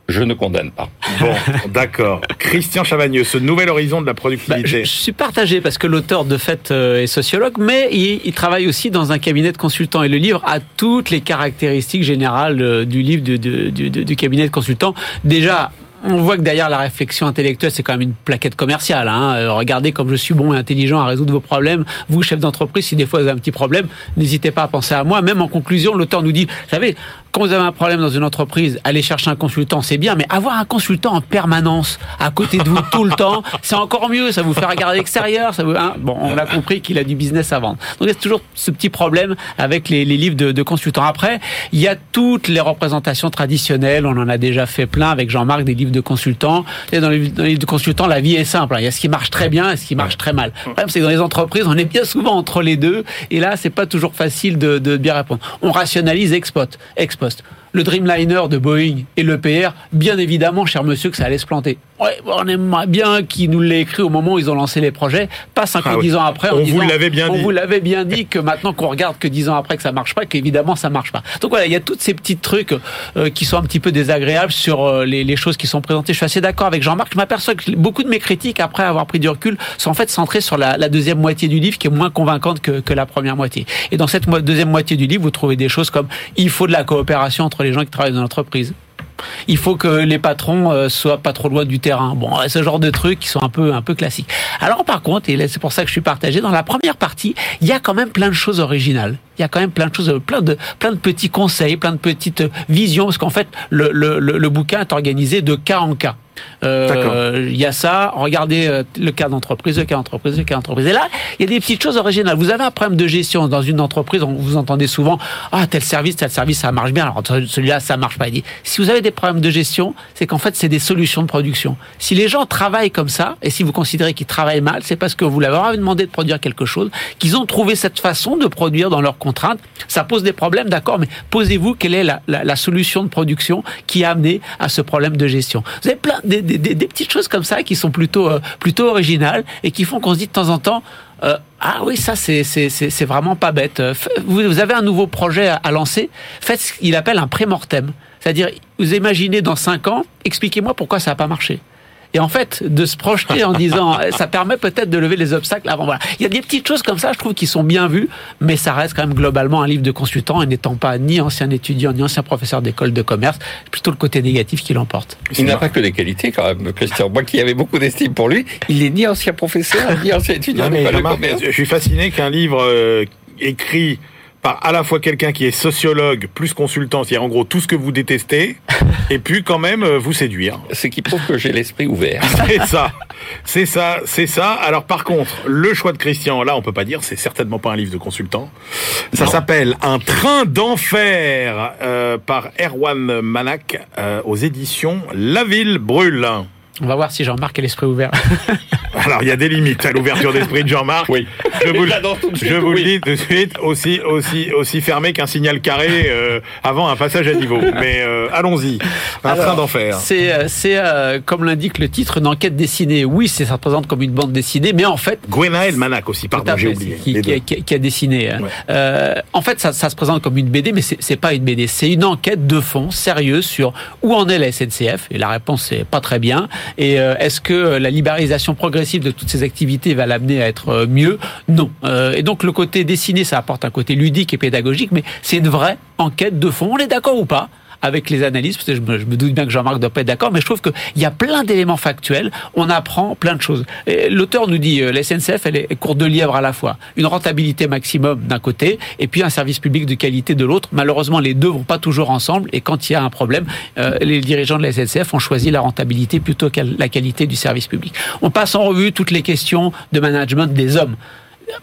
je ne condamne pas. Bon, d'accord. Christian Chavagneux, ce nouvel horizon de la productivité. Bah, je, suis partagé parce que l'auteur de fait euh, est sociologue, mais il, il, travaille aussi dans un cabinet de consultants et le livre a toutes les caractéristiques générales euh, du livre du, du, du, du cabinet de consultants. Déjà, on voit que derrière la réflexion intellectuelle, c'est quand même une plaquette commerciale. Hein. Euh, regardez comme je suis bon et intelligent à résoudre vos problèmes. Vous, chef d'entreprise, si des fois vous avez un petit problème, n'hésitez pas à penser à moi. Même en conclusion, l'auteur nous dit, vous savez, quand vous avez un problème dans une entreprise, aller chercher un consultant, c'est bien, mais avoir un consultant en permanence à côté de vous tout le temps, c'est encore mieux. Ça vous fait regarder l'extérieur. Ça vous, hein bon, on a compris qu'il a du business à vendre. Donc il y a toujours ce petit problème avec les, les livres de, de, consultants. Après, il y a toutes les représentations traditionnelles. On en a déjà fait plein avec Jean-Marc des livres de consultants. Et dans les, livres de consultants, la vie est simple. Il y a ce qui marche très bien et ce qui marche très mal. Le problème, c'est que dans les entreprises, on est bien souvent entre les deux. Et là, c'est pas toujours facile de, bien répondre. On rationalise. Ex post. Le Dreamliner de Boeing et le PR, bien évidemment, cher monsieur, que ça allait se planter. Ouais, on aimerait bien qu'ils nous l'aient écrit au moment où ils ont lancé les projets, pas 5 Ah ou oui. 10 ans après. en On disant, vous l'avait bien on dit. vous l'avait bien dit que maintenant qu'on regarde que 10 ans après que ça marche pas, qu'évidemment ça marche pas. Donc voilà, il y a tous ces petits trucs euh, qui sont un petit peu désagréables sur euh, les, les choses qui sont présentées. Je suis assez d'accord avec Jean-Marc. Je m'aperçois que beaucoup de mes critiques, après avoir pris du recul, sont en fait centrées sur la, la deuxième moitié du livre qui est moins convaincante que, que la première moitié. Et dans cette mo- deuxième moitié du livre, vous trouvez des choses comme il faut de la coopération entre les gens qui travaillent dans l'entreprise. Il faut que les patrons euh, soient pas trop loin du terrain. Bon, ce genre de trucs qui sont un peu un peu classiques. Alors par contre, et c'est pour ça que je suis partagé dans la première partie, il y a quand même plein de choses originales. Il y a quand même plein de choses, plein de plein de petits conseils, plein de petites visions parce qu'en fait le, le, le bouquin est organisé de cas en cas. Euh, il y a ça. Regardez euh, le cas d'entreprise, le cas d'entreprise, le cas d'entreprise. Et là, il y a des petites choses originales. Vous avez un problème de gestion dans une entreprise. On, vous entendez souvent, ah tel service, tel service, ça marche bien. Alors celui-là, ça marche pas. Il dit, si vous avez des problèmes de gestion, c'est qu'en fait, c'est des solutions de production. Si les gens travaillent comme ça, et si vous considérez qu'ils travaillent mal, c'est parce que vous leur avez demandé de produire quelque chose, qu'ils ont trouvé cette façon de produire dans leurs contraintes. Ça pose des problèmes, d'accord, mais posez-vous quelle est la, la, la solution de production qui a amené à ce problème de gestion. Vous avez plein des, des, des, petites choses comme ça qui sont plutôt euh, plutôt originales et qui font qu'on se dit de temps en temps euh, ah oui ça c'est c'est vraiment pas bête. Euh, vous avez un nouveau projet à, à lancer, faites ce qu'il appelle un pré-mortem, c'est-à-dire vous imaginez dans cinq ans, expliquez-moi pourquoi ça n'a pas marché. Et en fait, de se projeter en disant, ça permet peut-être de lever les obstacles avant. Voilà. Il y a des petites choses comme ça, je trouve, qui sont bien vues, mais ça reste quand même globalement un livre de consultant et n'étant pas ni ancien étudiant, ni ancien professeur d'école de commerce, c'est plutôt le côté négatif qui l'emporte. Il n'a pas que des qualités quand même, Christian. Moi qui avais beaucoup d'estime pour lui, il n'est ni ancien professeur, ni ancien étudiant Non, mais de commerce. je suis fasciné qu'un livre euh, écrit par à la fois quelqu'un qui est sociologue plus consultant, c'est-à-dire en gros tout ce que vous détestez, et puis quand même euh, vous séduire. Ce qui prouve que j'ai l'esprit ouvert. C'est ça, c'est ça, c'est ça. Alors par contre, le choix de Christian, là on peut pas dire, c'est certainement pas un livre de consultant. Ça s'appelle Un train d'enfer euh, par Erwan Manak euh, aux éditions La Ville brûle. On va voir si Jean-Marc a l'esprit ouvert. Alors, il y a des limites à l'ouverture d'esprit de Jean-Marc. Oui. Je vous, le- je vous dis tout de suite, aussi, aussi, aussi fermé qu'un signal carré euh, avant un passage à niveau. Mais euh, allons-y. Un train d'enfer. C'est, euh, c'est euh, comme l'indique le titre, une enquête dessinée. Oui, c'est, ça se présente comme une bande dessinée, mais en fait, Gwenaël Manac aussi, pardon, j'ai oublié. Qui, a, qui dessiné. hein. Ouais. Euh, en fait, ça, ça se présente comme une BD, mais c'est c'est pas une BD. C'est une enquête de fond sérieuse sur où en est la SNCF. Et la réponse c'est pas très bien. Et euh, est-ce que la libéralisation progressive de toutes ces activités va l'amener à être euh, mieux? Non. Euh, et donc le côté dessiné, ça apporte un côté ludique et pédagogique, mais c'est une vraie enquête de fond. On est d'accord ou pas? Avec les analyses, parce que je me, doute bien que Jean-Marc doit pas être d'accord, mais je trouve qu'il y a plein d'éléments factuels, on apprend plein de choses. L'auteur nous dit, euh, la SNCF, elle est courte de lièvre à la fois, une rentabilité maximum d'un côté, et puis un service public de qualité de l'autre. Malheureusement, les deux vont pas toujours ensemble, et quand il y a un problème, euh, les dirigeants de la SNCF ont choisi la rentabilité plutôt que la qualité du service public. On passe en revue toutes les questions de management des hommes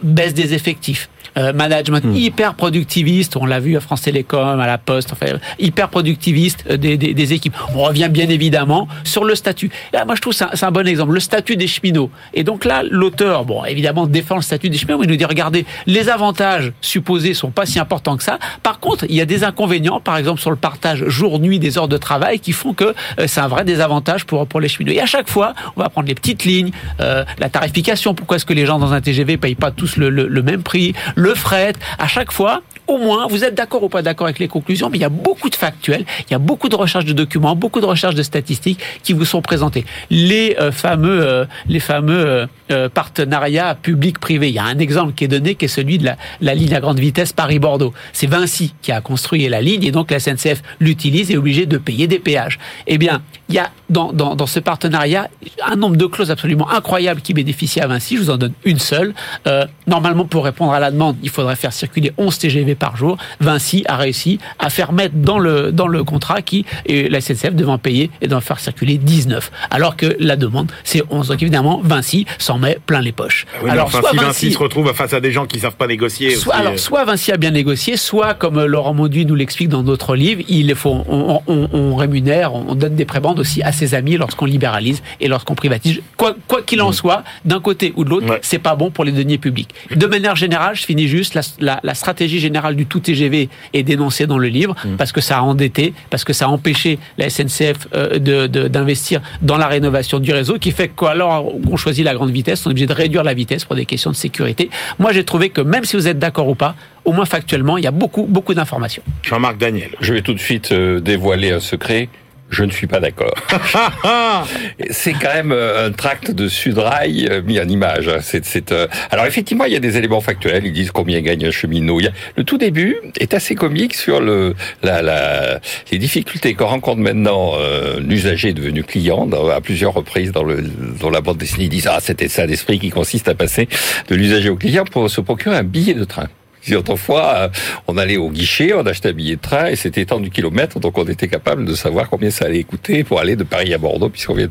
baisse des effectifs. Euh, management hyper productiviste, on l'a vu à France Télécom, à la Poste, enfin hyper productiviste euh, des, des, des équipes. On revient bien évidemment sur le statut. Là, moi je trouve que c'est un, un bon exemple, le statut des cheminots. Et donc là, l'auteur, bon évidemment défend le statut des cheminots, mais il nous dit regardez, les avantages supposés sont pas si importants que ça. Par contre, il y a des inconvénients, par exemple sur le partage jour-nuit des heures de travail, qui font que euh, c'est un vrai désavantage pour pour les cheminots. Et à chaque fois, on va prendre les petites lignes, euh, la tarification. Pourquoi est-ce que les gens dans un TGV payent pas tous le, le, le même prix, le fret. À chaque fois, au moins, vous êtes d'accord ou pas d'accord avec les conclusions, mais il y a beaucoup de factuels, il y a beaucoup de recherches de documents, beaucoup de recherches de statistiques qui vous sont présentées. Les euh, fameux, euh, les fameux euh, euh, partenariats public-privé. Il y a un exemple qui est donné, qui est celui de la, la ligne à grande vitesse Paris-Bordeaux. C'est Vinci qui a construit la ligne et donc la SNCF l'utilise et est obligée de payer des péages. Eh bien, il y a dans, dans, dans ce partenariat un nombre de clauses absolument incroyables qui bénéficient à Vinci. Je vous en donne une seule. Euh, normalement, pour répondre à la demande, il faudrait faire circuler 11 TGV par jour. Vinci a réussi à faire mettre dans le, dans le contrat qui, et la SNCF devant payer et devant faire circuler 19. Alors que la demande, c'est 11. Donc évidemment, Vinci s'en met plein les poches. Oui, mais alors, enfin, soit si Vinci se retrouve face à des gens qui savent pas négocier. Soit, alors, euh, soit Vinci a bien négocié, soit, comme Laurent Mauduit nous l'explique dans d'autres livres, il faut, on, on- on rémunère, on donne des prébendes aussi à ses amis lorsqu'on libéralise et lorsqu'on privatise. Quoi qu'il en soit, d'un côté ou de l'autre, Ouais. c'est pas bon pour les deniers publics. De manière générale, je finis juste, la, la- la stratégie générale du tout TGV est dénoncée dans le livre parce que ça a endetté, parce que ça a empêché la SNCF euh, de- de- d'investir dans la rénovation du réseau, qui fait qu'alors on choisit la grande vitesse, on est obligé de réduire la vitesse pour des questions de sécurité. Moi, j'ai trouvé que même si vous êtes d'accord ou pas, au moins factuellement, il y a beaucoup, beaucoup d'informations. Jean-Marc Daniel. Je vais tout de suite euh, dévoiler un secret. Je ne suis pas d'accord. C'est quand même euh, un tract de Sudrail euh, mis en image. hein. C'est, c'est, euh, Alors effectivement, il y a des éléments factuels. Ils disent combien gagne un cheminot. Il y a- Le tout début est assez comique sur le, la, la, les difficultés qu'on rencontre maintenant euh, l'usager devenu client dans- à plusieurs reprises dans, le, dans la bande dessinée. Ils disent ah c'était ça d'esprit qui consiste à passer de l'usager au client pour se procurer un billet de train. Autrefois, euh, on allait au guichet, on achetait un billet de train et c'était tant du kilomètre, donc on était capable de savoir combien ça allait coûter pour aller de Paris à Bordeaux, puisqu'on vient.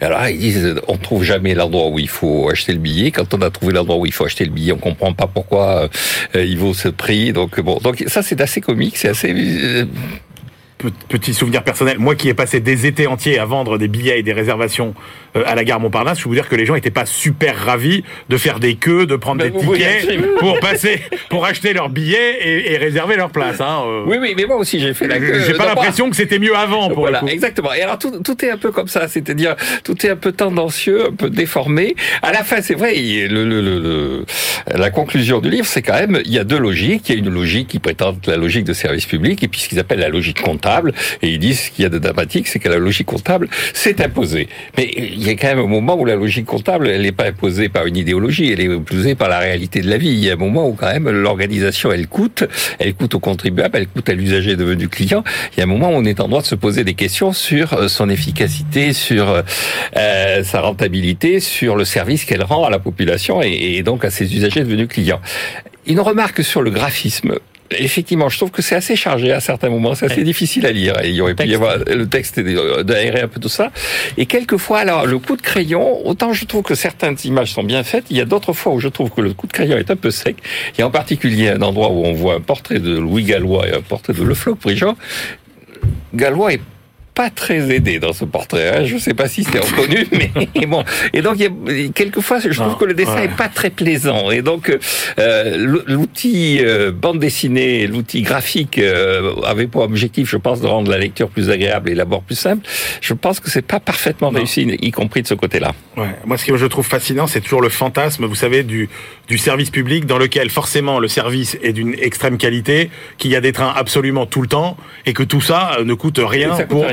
alors ils disent, euh, on trouve jamais l'endroit où il faut acheter le billet. Quand on a trouvé l'endroit où il faut acheter le billet, on comprend pas pourquoi euh, il vaut ce prix. Donc bon, donc ça c'est assez comique, c'est assez. Pe- Petit souvenir personnel, moi qui ai passé des étés entiers à vendre des billets et des réservations euh, à la gare Montparnasse, je peux vous dire que les gens n'étaient pas super ravis de faire des queues, de prendre Ben, des tickets pour passer, pour acheter leurs billets et, et réserver leur place. Hein, euh. Oui, oui, mais moi aussi j'ai fait la queue. J'ai pas l'impression que c'était mieux avant pour Voilà, le coup. exactement. Et alors tout, tout est un peu comme ça, c'est-à-dire tout est un peu tendancieux, un peu déformé. À la fin, c'est vrai, le, le, le- le- la conclusion du livre, c'est quand même il y a deux logiques. Il y a une logique qui prétend la logique de service public et puis ce qu'ils appellent la logique comptable. Et ils disent qu'il y a de dramatique, c'est que la logique comptable s'est imposée. Mais il y a quand même un moment où la logique comptable, elle n'est pas imposée par une idéologie, elle est imposée par la réalité de la vie. Il y a un moment où quand même l'organisation, elle coûte, elle coûte au contribuable, elle coûte à l'usager devenu client. Il y a un moment où on est en droit de se poser des questions sur euh, son efficacité, sur euh, sa rentabilité, sur le service qu'elle rend à la population et, et donc à ses usagers devenus clients. Une remarque sur le graphisme. Effectivement, je trouve que c'est assez chargé à certains moments, c'est assez difficile à lire. Et il y aurait pu y avoir le texte euh, d'aérer un peu tout ça. Et quelquefois, alors le coup de crayon, autant je trouve que certaines images sont bien faites, il y a d'autres fois où je trouve que le coup de crayon est un peu sec. Il y a en particulier un endroit où on voit un portrait de Louis Gallois et un portrait de Le Floch Prigent. Gallois est pas très aidé dans ce portrait. Hein. Je ne sais pas si c'est reconnu, mais bon. Et donc, il y a, quelquefois, je trouve que le dessin n'est pas très plaisant. Et donc, euh, l'outil euh, bande dessinée, l'outil graphique euh, avait pour objectif, je pense, de rendre la lecture plus agréable et l'abord plus simple. Je pense que c'est pas parfaitement réussi, y compris de ce côté-là. Ouais. Moi, ce que je trouve fascinant, c'est toujours le fantasme, vous savez, du, du service public dans lequel forcément le service est d'une extrême qualité, qu'il y a des trains absolument tout le temps et que tout ça ne coûte rien pour,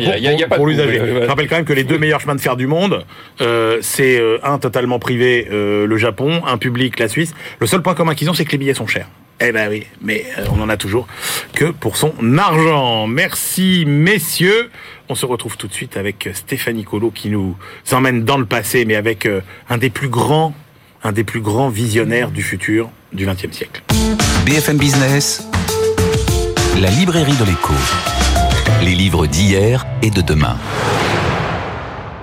pour, l'usager. Je rappelle quand même que les deux meilleurs chemins de fer du monde, euh, c'est euh, un totalement privé, euh, le Japon, un public, la Suisse. Le seul point commun qu'ils ont, c'est que les billets sont chers. Eh ben oui, mais on en a toujours que pour son argent. Merci messieurs. On se retrouve tout de suite avec Stéphanie Colo qui nous emmène dans le passé, mais avec un des plus grands, un des plus grands visionnaires du futur du XXe siècle. BFM Business, la librairie de l'écho. Les livres d'hier et de demain.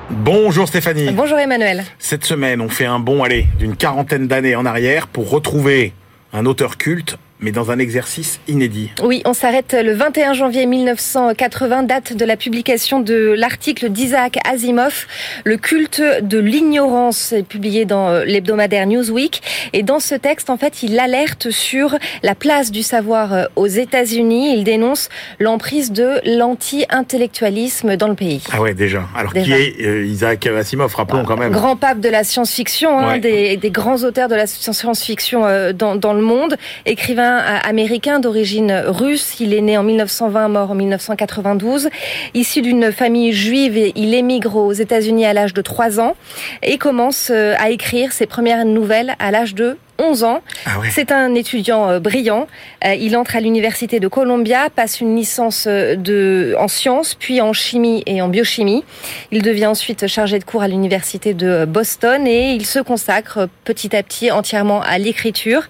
Bonjour Stéphanie. Bonjour Emmanuel. Cette semaine, on fait un bond aller d'une quarantaine d'années en arrière pour retrouver un auteur culte mais dans un exercice inédit. Oui, on s'arrête le 21 janvier 1980, date de la publication de l'article d'Isaac Asimov, Le culte de l'ignorance, publié dans euh, l'hebdomadaire Newsweek. Et dans ce texte, en fait, il alerte sur la place du savoir euh, aux États-Unis. Il dénonce l'emprise de l'anti-intellectualisme dans le pays. Ah ouais, déjà. Alors qui est euh, Isaac Asimov Rappelons quand même. Grand pape de la science-fiction, hein, des, des, grands auteurs de la science-fiction dans, dans le monde, écrivain américain d'origine russe. Il est né en 1920, mort en 1992. Issu d'une famille juive, il émigre aux États-Unis à l'âge de 3 ans et commence euh, à écrire ses premières nouvelles à l'âge de 11 ans. Ah C'est un étudiant euh, brillant. Euh, il entre à l'université de Columbia, passe une licence de, en sciences, puis en chimie et en biochimie. Il devient ensuite chargé de cours à l'université de Boston et il se consacre petit à petit entièrement à l'écriture.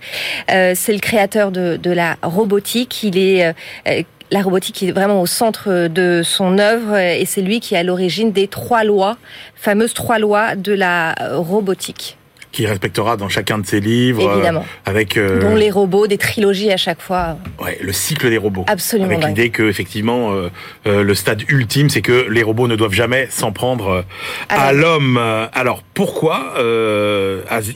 C'est le créateur de, la robotique. Il est euh, la robotique est vraiment au centre de son œuvre et c'est lui qui est à l'origine des trois lois, fameuses trois lois de la robotique. Qui respectera dans chacun de ses livres. Évidemment. avec euh, Dont les robots, des trilogies à chaque fois. Ouais, le cycle des robots. Absolument. Avec l'idée que effectivement euh, le stade ultime, c'est que les robots ne doivent jamais s'en prendre à l'homme. Alors pourquoi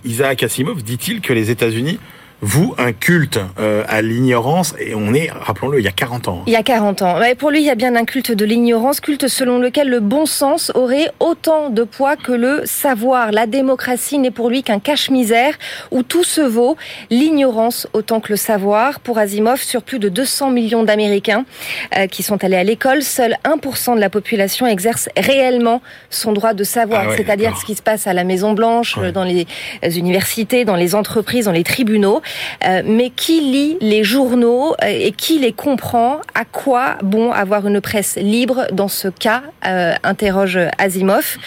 Isaac Asimov dit-il que les États-Unis vous, un culte euh, à l'ignorance, et on est, rappelons-le, il y a 40 ans. Il y a 40 ans. Ouais, pour lui, il y a bien un culte de l'ignorance, culte selon lequel le bon sens aurait autant de poids que le savoir. La démocratie n'est pour lui qu'un cache-misère où tout se vaut, l'ignorance autant que le savoir. Pour Asimov, sur plus de 200 millions d'Américains euh, qui sont allés à l'école, seul 1% de la population exerce réellement son droit de savoir, ah c'est-à-dire ce qui se passe à la Maison Blanche, dans les universités, dans les entreprises, dans les tribunaux. Euh, mais qui lit les journaux euh, et qui les comprend? À quoi bon avoir une presse libre dans ce cas? Euh, interroge Asimov.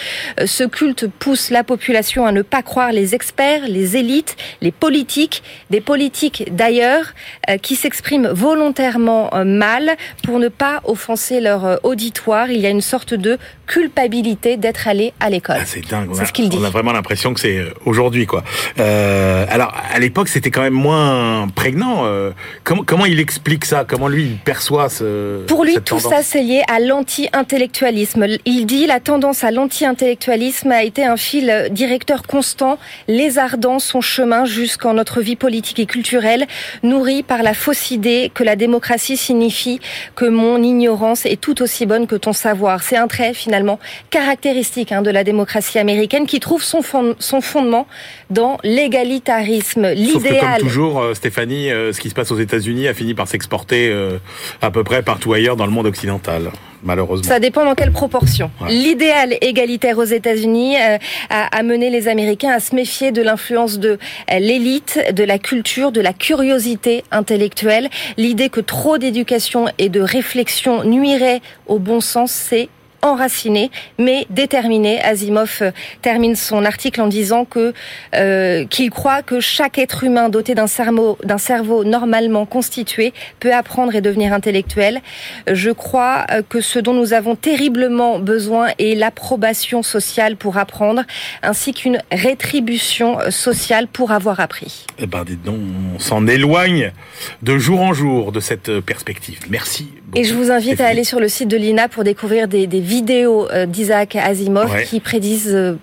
Ce culte pousse la population à ne pas croire les experts, les élites, les politiques, des politiques d'ailleurs qui s'expriment volontairement mal pour ne pas offenser leur auditoire. Il y a une sorte de culpabilité d'être allé à l'école. Ah, c'est dingue. C'est ce qu'il dit. On a vraiment l'impression que c'est aujourd'hui, quoi. alors, à l'époque, c'était quand même moins prégnant. Euh, comment, comment il explique ça? Comment lui il perçoit ce Pour lui, tout ça c'est lié à l'anti-intellectualisme. Il dit la tendance à l'anti-intellectualisme a été un fil directeur constant, lézardant son chemin jusqu'en notre vie politique et culturelle, nourri par la fausse idée que la démocratie signifie que mon ignorance est tout aussi bonne que ton savoir. C'est un trait finalement caractéristique hein, de la démocratie américaine qui trouve son, son fondement dans l'égalitarisme, l'idéal toujours, euh, Stéphanie, euh, ce qui se passe aux États-Unis a fini par s'exporter euh, à peu près partout ailleurs dans le monde occidental malheureusement. Ça dépend dans quelle proportion. L'idéal égalitaire aux États-Unis a amené les Américains à se méfier de l'influence de l'élite, de la culture, de la curiosité intellectuelle. L'idée que trop d'éducation et de réflexion nuirait au bon sens, c'est enraciné, mais déterminé. Asimov euh, termine son article en disant que euh, qu'il croit que chaque être humain doté d'un cerveau d'un cerveau normalement constitué peut apprendre et devenir intellectuel. Je crois euh, que ce dont nous avons terriblement besoin est l'approbation sociale pour apprendre, ainsi qu'une rétribution sociale pour avoir appris. Eh ben, dites donc, on s'en éloigne de jour en jour de cette perspective. Merci. Et je vous invite à aller sur le site de l'INA pour découvrir des, des vidéos d'Isaac Asimov qui prédisent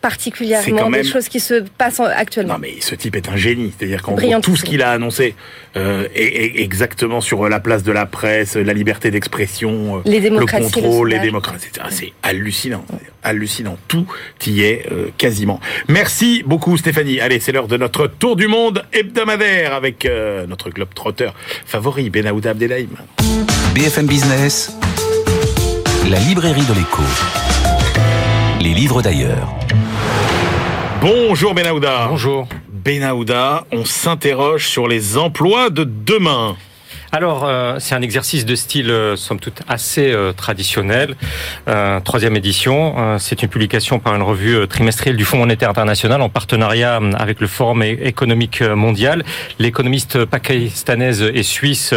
particulièrement des choses qui se passent actuellement. Non, mais ce type est un génie. C'est-à-dire qu'en gros, tout ce qu'il a annoncé euh, est, exactement sur la place de la presse, la liberté d'expression, euh, le contrôle, les démocraties. C'est hallucinant. Hallucinant. Tout y est euh, quasiment. Merci beaucoup, Stéphanie. Allez, c'est l'heure de notre tour du monde hebdomadaire avec euh, notre globe trotteur favori, Benaouda Abdelhaim. BFM Business, la librairie de l'écho. Les livres d'ailleurs. Bonjour Benahouda. Bonjour. Benahouda, on s'interroge sur les emplois de demain. Alors, euh, c'est un exercice de style, euh, somme toute, assez euh, traditionnel. Euh, troisième édition, c'est une publication par une revue trimestrielle du Fonds monétaire international en partenariat avec le Forum économique mondial. L'économiste pakistanaise et suisse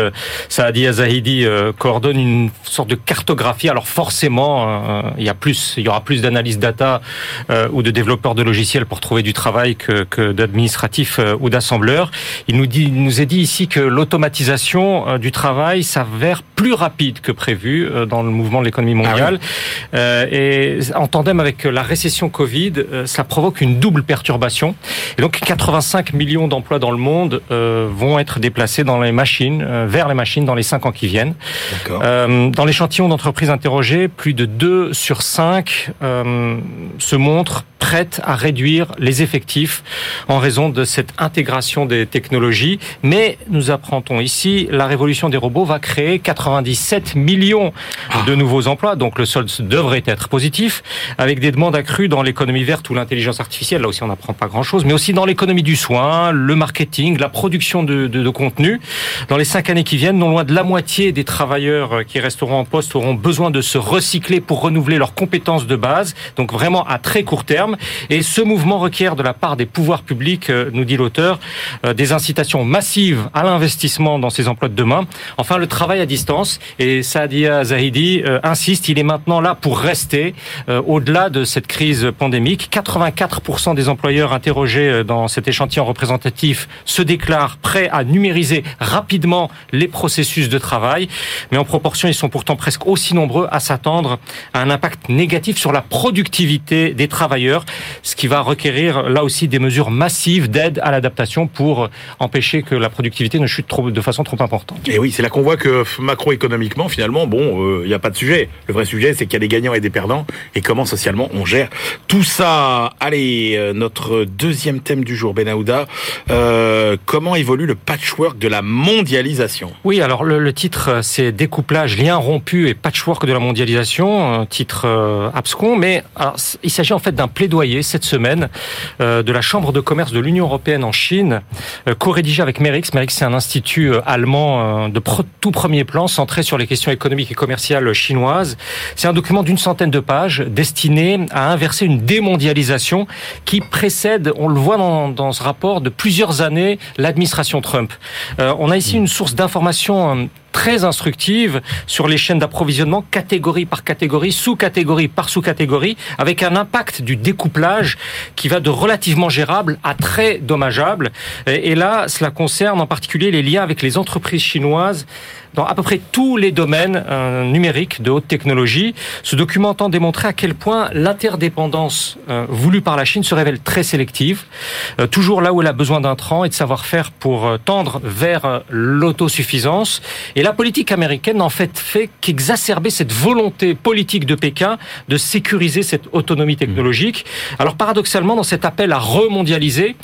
Saadi Azahidi coordonne une sorte de cartographie. Alors forcément, il y a plus, il y aura plus d'analyse data ou de développeurs de logiciels pour trouver du travail que, que d'administratifs ou d'assembleurs. Il nous dit, il nous est dit ici que l'automatisation euh, du travail s'avère plus rapide que prévu euh, dans le mouvement de l'économie ah mondiale. Euh, et en tandem avec la récession Covid, ça provoque une double perturbation. Et donc 85 millions d'emplois dans le monde vont être déplacés dans les machines, vers les machines dans les cinq ans qui viennent. dans l'échantillon d'entreprises interrogées, plus de 2 sur 5 se montrent prêtes à réduire les effectifs en raison de cette intégration des technologies. Mais nous apprendons ici la révolution des robots va créer 97 millions de ah. nouveaux emplois, donc le solde devrait être positif, avec des demandes accrues dans l'économie verte ou l'intelligence artificielle, là aussi on n'apprend pas grand-chose, mais aussi dans l'économie du soin, le marketing, la production de, de, de, contenu. Dans les cinq années qui viennent, non loin de la moitié des travailleurs qui resteront en poste auront besoin de se recycler pour renouveler leurs compétences de base, donc vraiment à très court terme. Et ce mouvement requiert de la part des pouvoirs publics, euh, nous dit l'auteur, euh, des incitations massives à l'investissement dans ces emplois de Enfin, le travail à distance. Et Saadia Zahidi euh, insiste, il est maintenant là pour rester euh, au-delà de cette crise pandémique. 84% des employeurs interrogés euh, dans cet échantillon représentatif se déclarent prêts à numériser rapidement les processus de travail. Mais en proportion, ils sont pourtant presque aussi nombreux à s'attendre à un impact négatif sur la productivité des travailleurs, ce qui va requérir là aussi des mesures massives d'aide à l'adaptation pour empêcher que la productivité ne chute trop, de façon trop importante. Et oui, c'est là qu'on voit que macroéconomiquement, finalement, bon, il euh, n'y a pas de sujet. Le vrai sujet, c'est qu'il y a des gagnants et des perdants, et comment socialement on gère tout ça. Allez, euh, notre deuxième thème du jour, Benahouda, euh, comment évolue le patchwork de la mondialisation? Oui, alors le, titre, c'est Découplage, lien rompu et patchwork de la mondialisation, un titre euh, abscon, mais il s'agit en fait d'un plaidoyer cette semaine de la Chambre de commerce de l'Union européenne en Chine, co-rédigé avec Merix. Merix, c'est un institut allemand de tout premier plan centré sur les questions économiques et commerciales chinoises. C'est un document d'une centaine de pages destiné à inverser une démondialisation qui précède, on le voit dans, dans ce rapport, de plusieurs années l'administration Trump. Euh, on a ici une source d'information euh, très instructive sur les chaînes d'approvisionnement, catégorie par catégorie, sous-catégorie par sous-catégorie, avec un impact du découplage qui va de relativement gérable à très dommageable. Et là, cela concerne en particulier les liens avec les entreprises chinoises dans à peu près tous les domaines euh, numériques de haute technologie. Ce document tend démontrer à quel point l'interdépendance euh, voulue par la Chine se révèle très sélective, euh, toujours là où elle a besoin d'un et de savoir-faire pour euh, tendre vers l'autosuffisance. Et la politique américaine en fait fait qu'exacerber cette volonté politique de Pékin de sécuriser cette autonomie technologique. Alors paradoxalement, dans cet appel à remondialiser,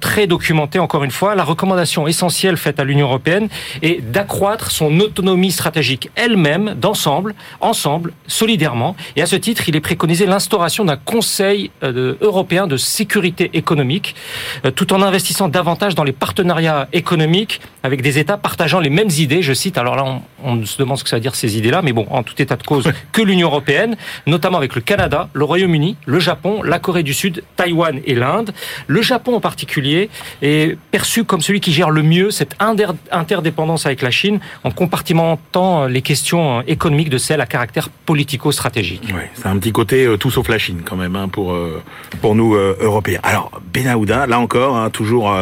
très documenté encore une fois, la recommandation essentielle faite à l'Union européenne est d'accroître son autonomie stratégique elle-même, d'ensemble, ensemble, solidairement. Et à ce titre, il est préconisé l'instauration d'un Conseil euh, européen de sécurité économique, euh, tout en investissant davantage dans les partenariats économiques avec des États partageant les mêmes idées. Je cite, alors là, on, on se demande ce que ça veut dire ces idées-là, mais bon, en tout état de cause, que l'Union européenne, notamment avec le Canada, le Royaume-Uni, le Japon, la Corée du Sud, Taïwan et l'Inde. Le Japon en particulier est perçu comme celui qui gère le mieux cette interdépendance avec la Chine en compartimentant les questions économiques de celles à caractère politico-stratégique. Oui, c'est un petit côté euh, tout sauf la Chine quand même hein, pour, euh, pour nous euh, Européens. Alors, Benahouda, là encore, hein, toujours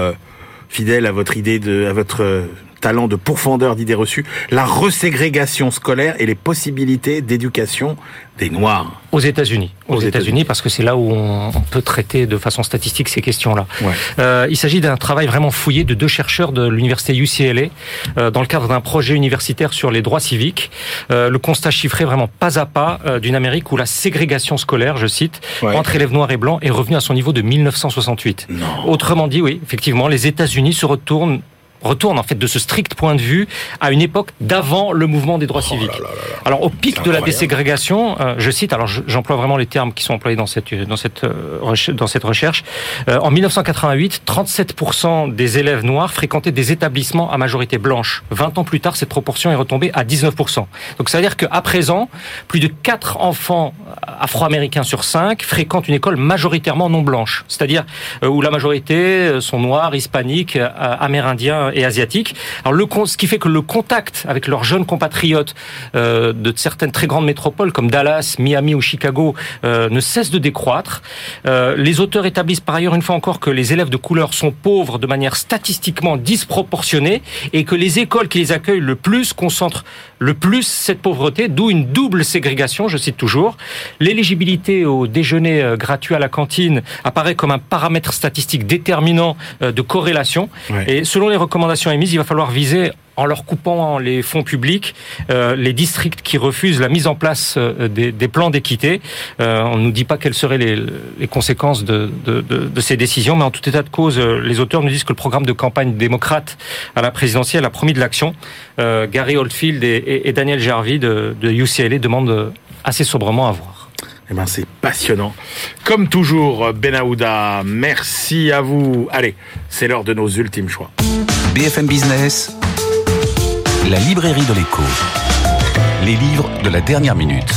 fidèle à votre idée de, à votre talent de pourfendeur d'idées reçues, la reségrégation scolaire et les possibilités d'éducation des Noirs. Aux États-Unis. Aux, États-Unis, parce que c'est là où on, peut traiter de façon statistique ces questions-là. Euh, il s'agit d'un travail vraiment fouillé de deux chercheurs de l'université UCLA euh, dans le cadre d'un projet universitaire sur les droits civiques. Euh, le constat chiffré vraiment pas à pas d'une Amérique où la ségrégation scolaire, je cite, entre élèves noirs et blancs est revenue à son niveau de 1968. Autrement dit, oui, effectivement, les États-Unis se retournent retourne en fait de ce strict point de vue à une époque d'avant le mouvement des droits oh civiques. alors au pic de la déségrégation, euh, je cite, alors j'emploie vraiment les termes qui sont employés dans cette dans cette euh, dans cette recherche. Euh, en 1988, 37% des élèves noirs fréquentaient des établissements à majorité blanche. 20 ans plus tard, cette proportion est retombée à 19%. Donc ça veut dire qu'à présent, plus de 4 enfants afro-américains sur 5 fréquentent une école majoritairement non blanche, c'est-à-dire où la majorité sont noirs, hispaniques, amérindiens et asiatiques. Alors le, ce qui fait que le contact avec leurs jeunes compatriotes euh, de certaines très grandes métropoles comme Dallas, Miami ou Chicago euh, ne cesse de décroître. Euh, les auteurs établissent par ailleurs une fois encore que les élèves de couleur sont pauvres de manière statistiquement disproportionnée et que les écoles qui les accueillent le plus concentrent le plus cette pauvreté, d'où une double ségrégation, je cite toujours. L'éligibilité au déjeuner gratuit à la cantine apparaît comme un paramètre statistique déterminant de corrélation. Et selon les recommandations émises, il va falloir viser en leur coupant les fonds publics, euh, les districts qui refusent la mise en place euh, des, plans d'équité. Euh, on ne nous dit pas quelles seraient les, conséquences de, ces décisions, mais en tout état de cause, les auteurs nous disent que le programme de campagne démocrate à la présidentielle a promis de l'action. Gary Oldfield et, Daniel Jarvie de, de UCLA demandent assez sobrement à voir. Eh ben, c'est passionnant. Comme toujours, Benahouda, merci à vous. Allez, c'est l'heure de nos ultimes choix. BFM Business, la librairie de l'écho. Les livres de la dernière minute.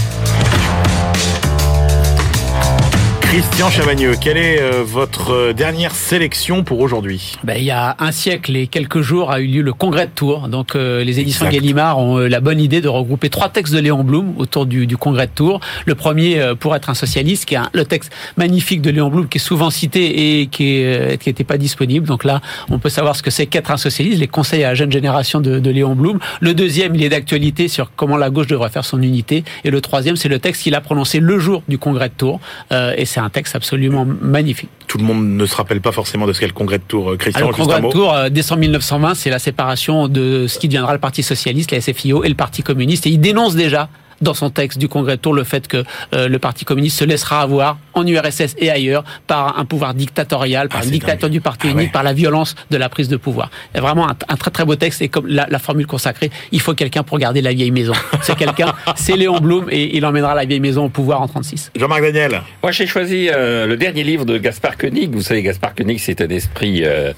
Christian Chavagneux, quelle est euh, votre euh, dernière sélection pour aujourd'hui? Ben, Il y a un siècle et quelques jours a eu lieu le congrès de Tours. Donc euh, les éditions exact. Gallimard ont la bonne idée de regrouper trois textes de Léon Blum autour du, du congrès de Tours. Le premier, pour être un socialiste, qui est un, le texte magnifique de Léon Blum, qui est souvent cité et qui n'était pas disponible. Donc là, on peut savoir ce que c'est qu'être un socialiste, les conseils à la jeune génération de, de Léon Blum. Le deuxième, il est d'actualité sur comment la gauche devrait faire son unité. Et le troisième, c'est le texte qu'il a prononcé le jour du congrès de Tours. Euh, et c'est un texte absolument magnifique. Tout le monde ne se rappelle pas forcément de ce qu'est le congrès de Tours, Christian. Alors, le congrès de Tours, euh, décembre 1920, c'est la séparation de ce qui deviendra le Parti socialiste, la SFIO et le Parti communiste. Et il dénonce déjà dans son texte du Congrès de Tours le fait que euh, le Parti communiste se laissera avoir en URSS et ailleurs par un pouvoir dictatorial, par ah, une dictature dingue. du Parti ah, unique, ouais. par la violence de la prise de pouvoir. Vraiment un, un, très très beau texte et comme la, la formule consacrée, il faut quelqu'un pour garder la vieille maison. C'est quelqu'un, c'est Léon Blum et il emmènera la vieille maison au pouvoir en 36. Jean-Marc Daniel. Moi j'ai choisi euh, le dernier livre de Gaspard Koenig. Vous savez, Gaspard Koenig c'est un esprit euh,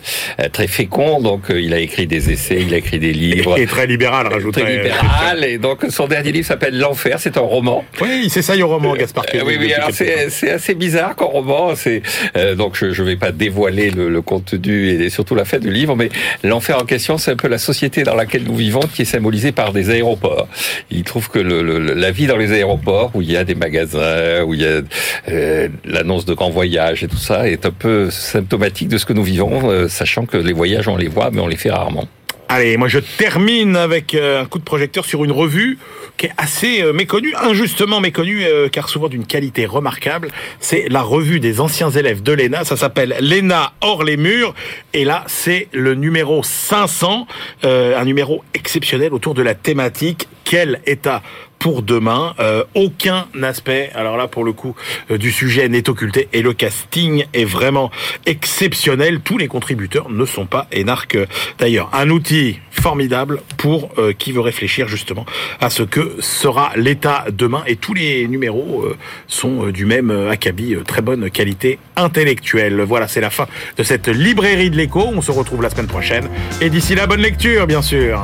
très fécond, donc euh, il a écrit des essais, il a écrit des livres. Et, et très libéral, rajouterait. Très libéral, et donc son dernier livre s'appelle L'Enfer, c'est un roman. Oui, il s'essaye au roman, Gaspard. Euh, oui, oui, alors c'est assez bizarre qu'en roman, c'est euh, donc je ne vais pas dévoiler le, le, contenu et surtout la fête du livre, mais l'enfer en question, c'est un peu la société dans laquelle nous vivons, qui est symbolisée par des aéroports. Il trouve que le, le, la vie dans les aéroports, où il y a des magasins, où il y a euh, l'annonce de grands voyages et tout ça, est un peu symptomatique de ce que nous vivons, euh, sachant que les voyages, on les voit, mais on les fait rarement. Allez, moi je termine avec un coup de projecteur sur une revue qui est assez euh, méconnue, injustement méconnue, euh, car souvent d'une qualité remarquable. C'est la revue des anciens élèves de l'ENA. Ça s'appelle l'ENA hors les murs. Et là, c'est le numéro 500, un numéro exceptionnel autour de la thématique quel état pour demain. Euh, aucun aspect, alors là pour le coup, euh, du sujet n'est occulté et le casting est vraiment exceptionnel. Tous les contributeurs ne sont pas énarques d'ailleurs. Un outil formidable pour euh, qui veut réfléchir justement à ce que sera l'État demain et tous les numéros sont du même acabit, très bonne qualité intellectuelle. Voilà, c'est la fin de cette librairie de l'écho. On se retrouve la semaine prochaine et d'ici là, bonne lecture bien sûr.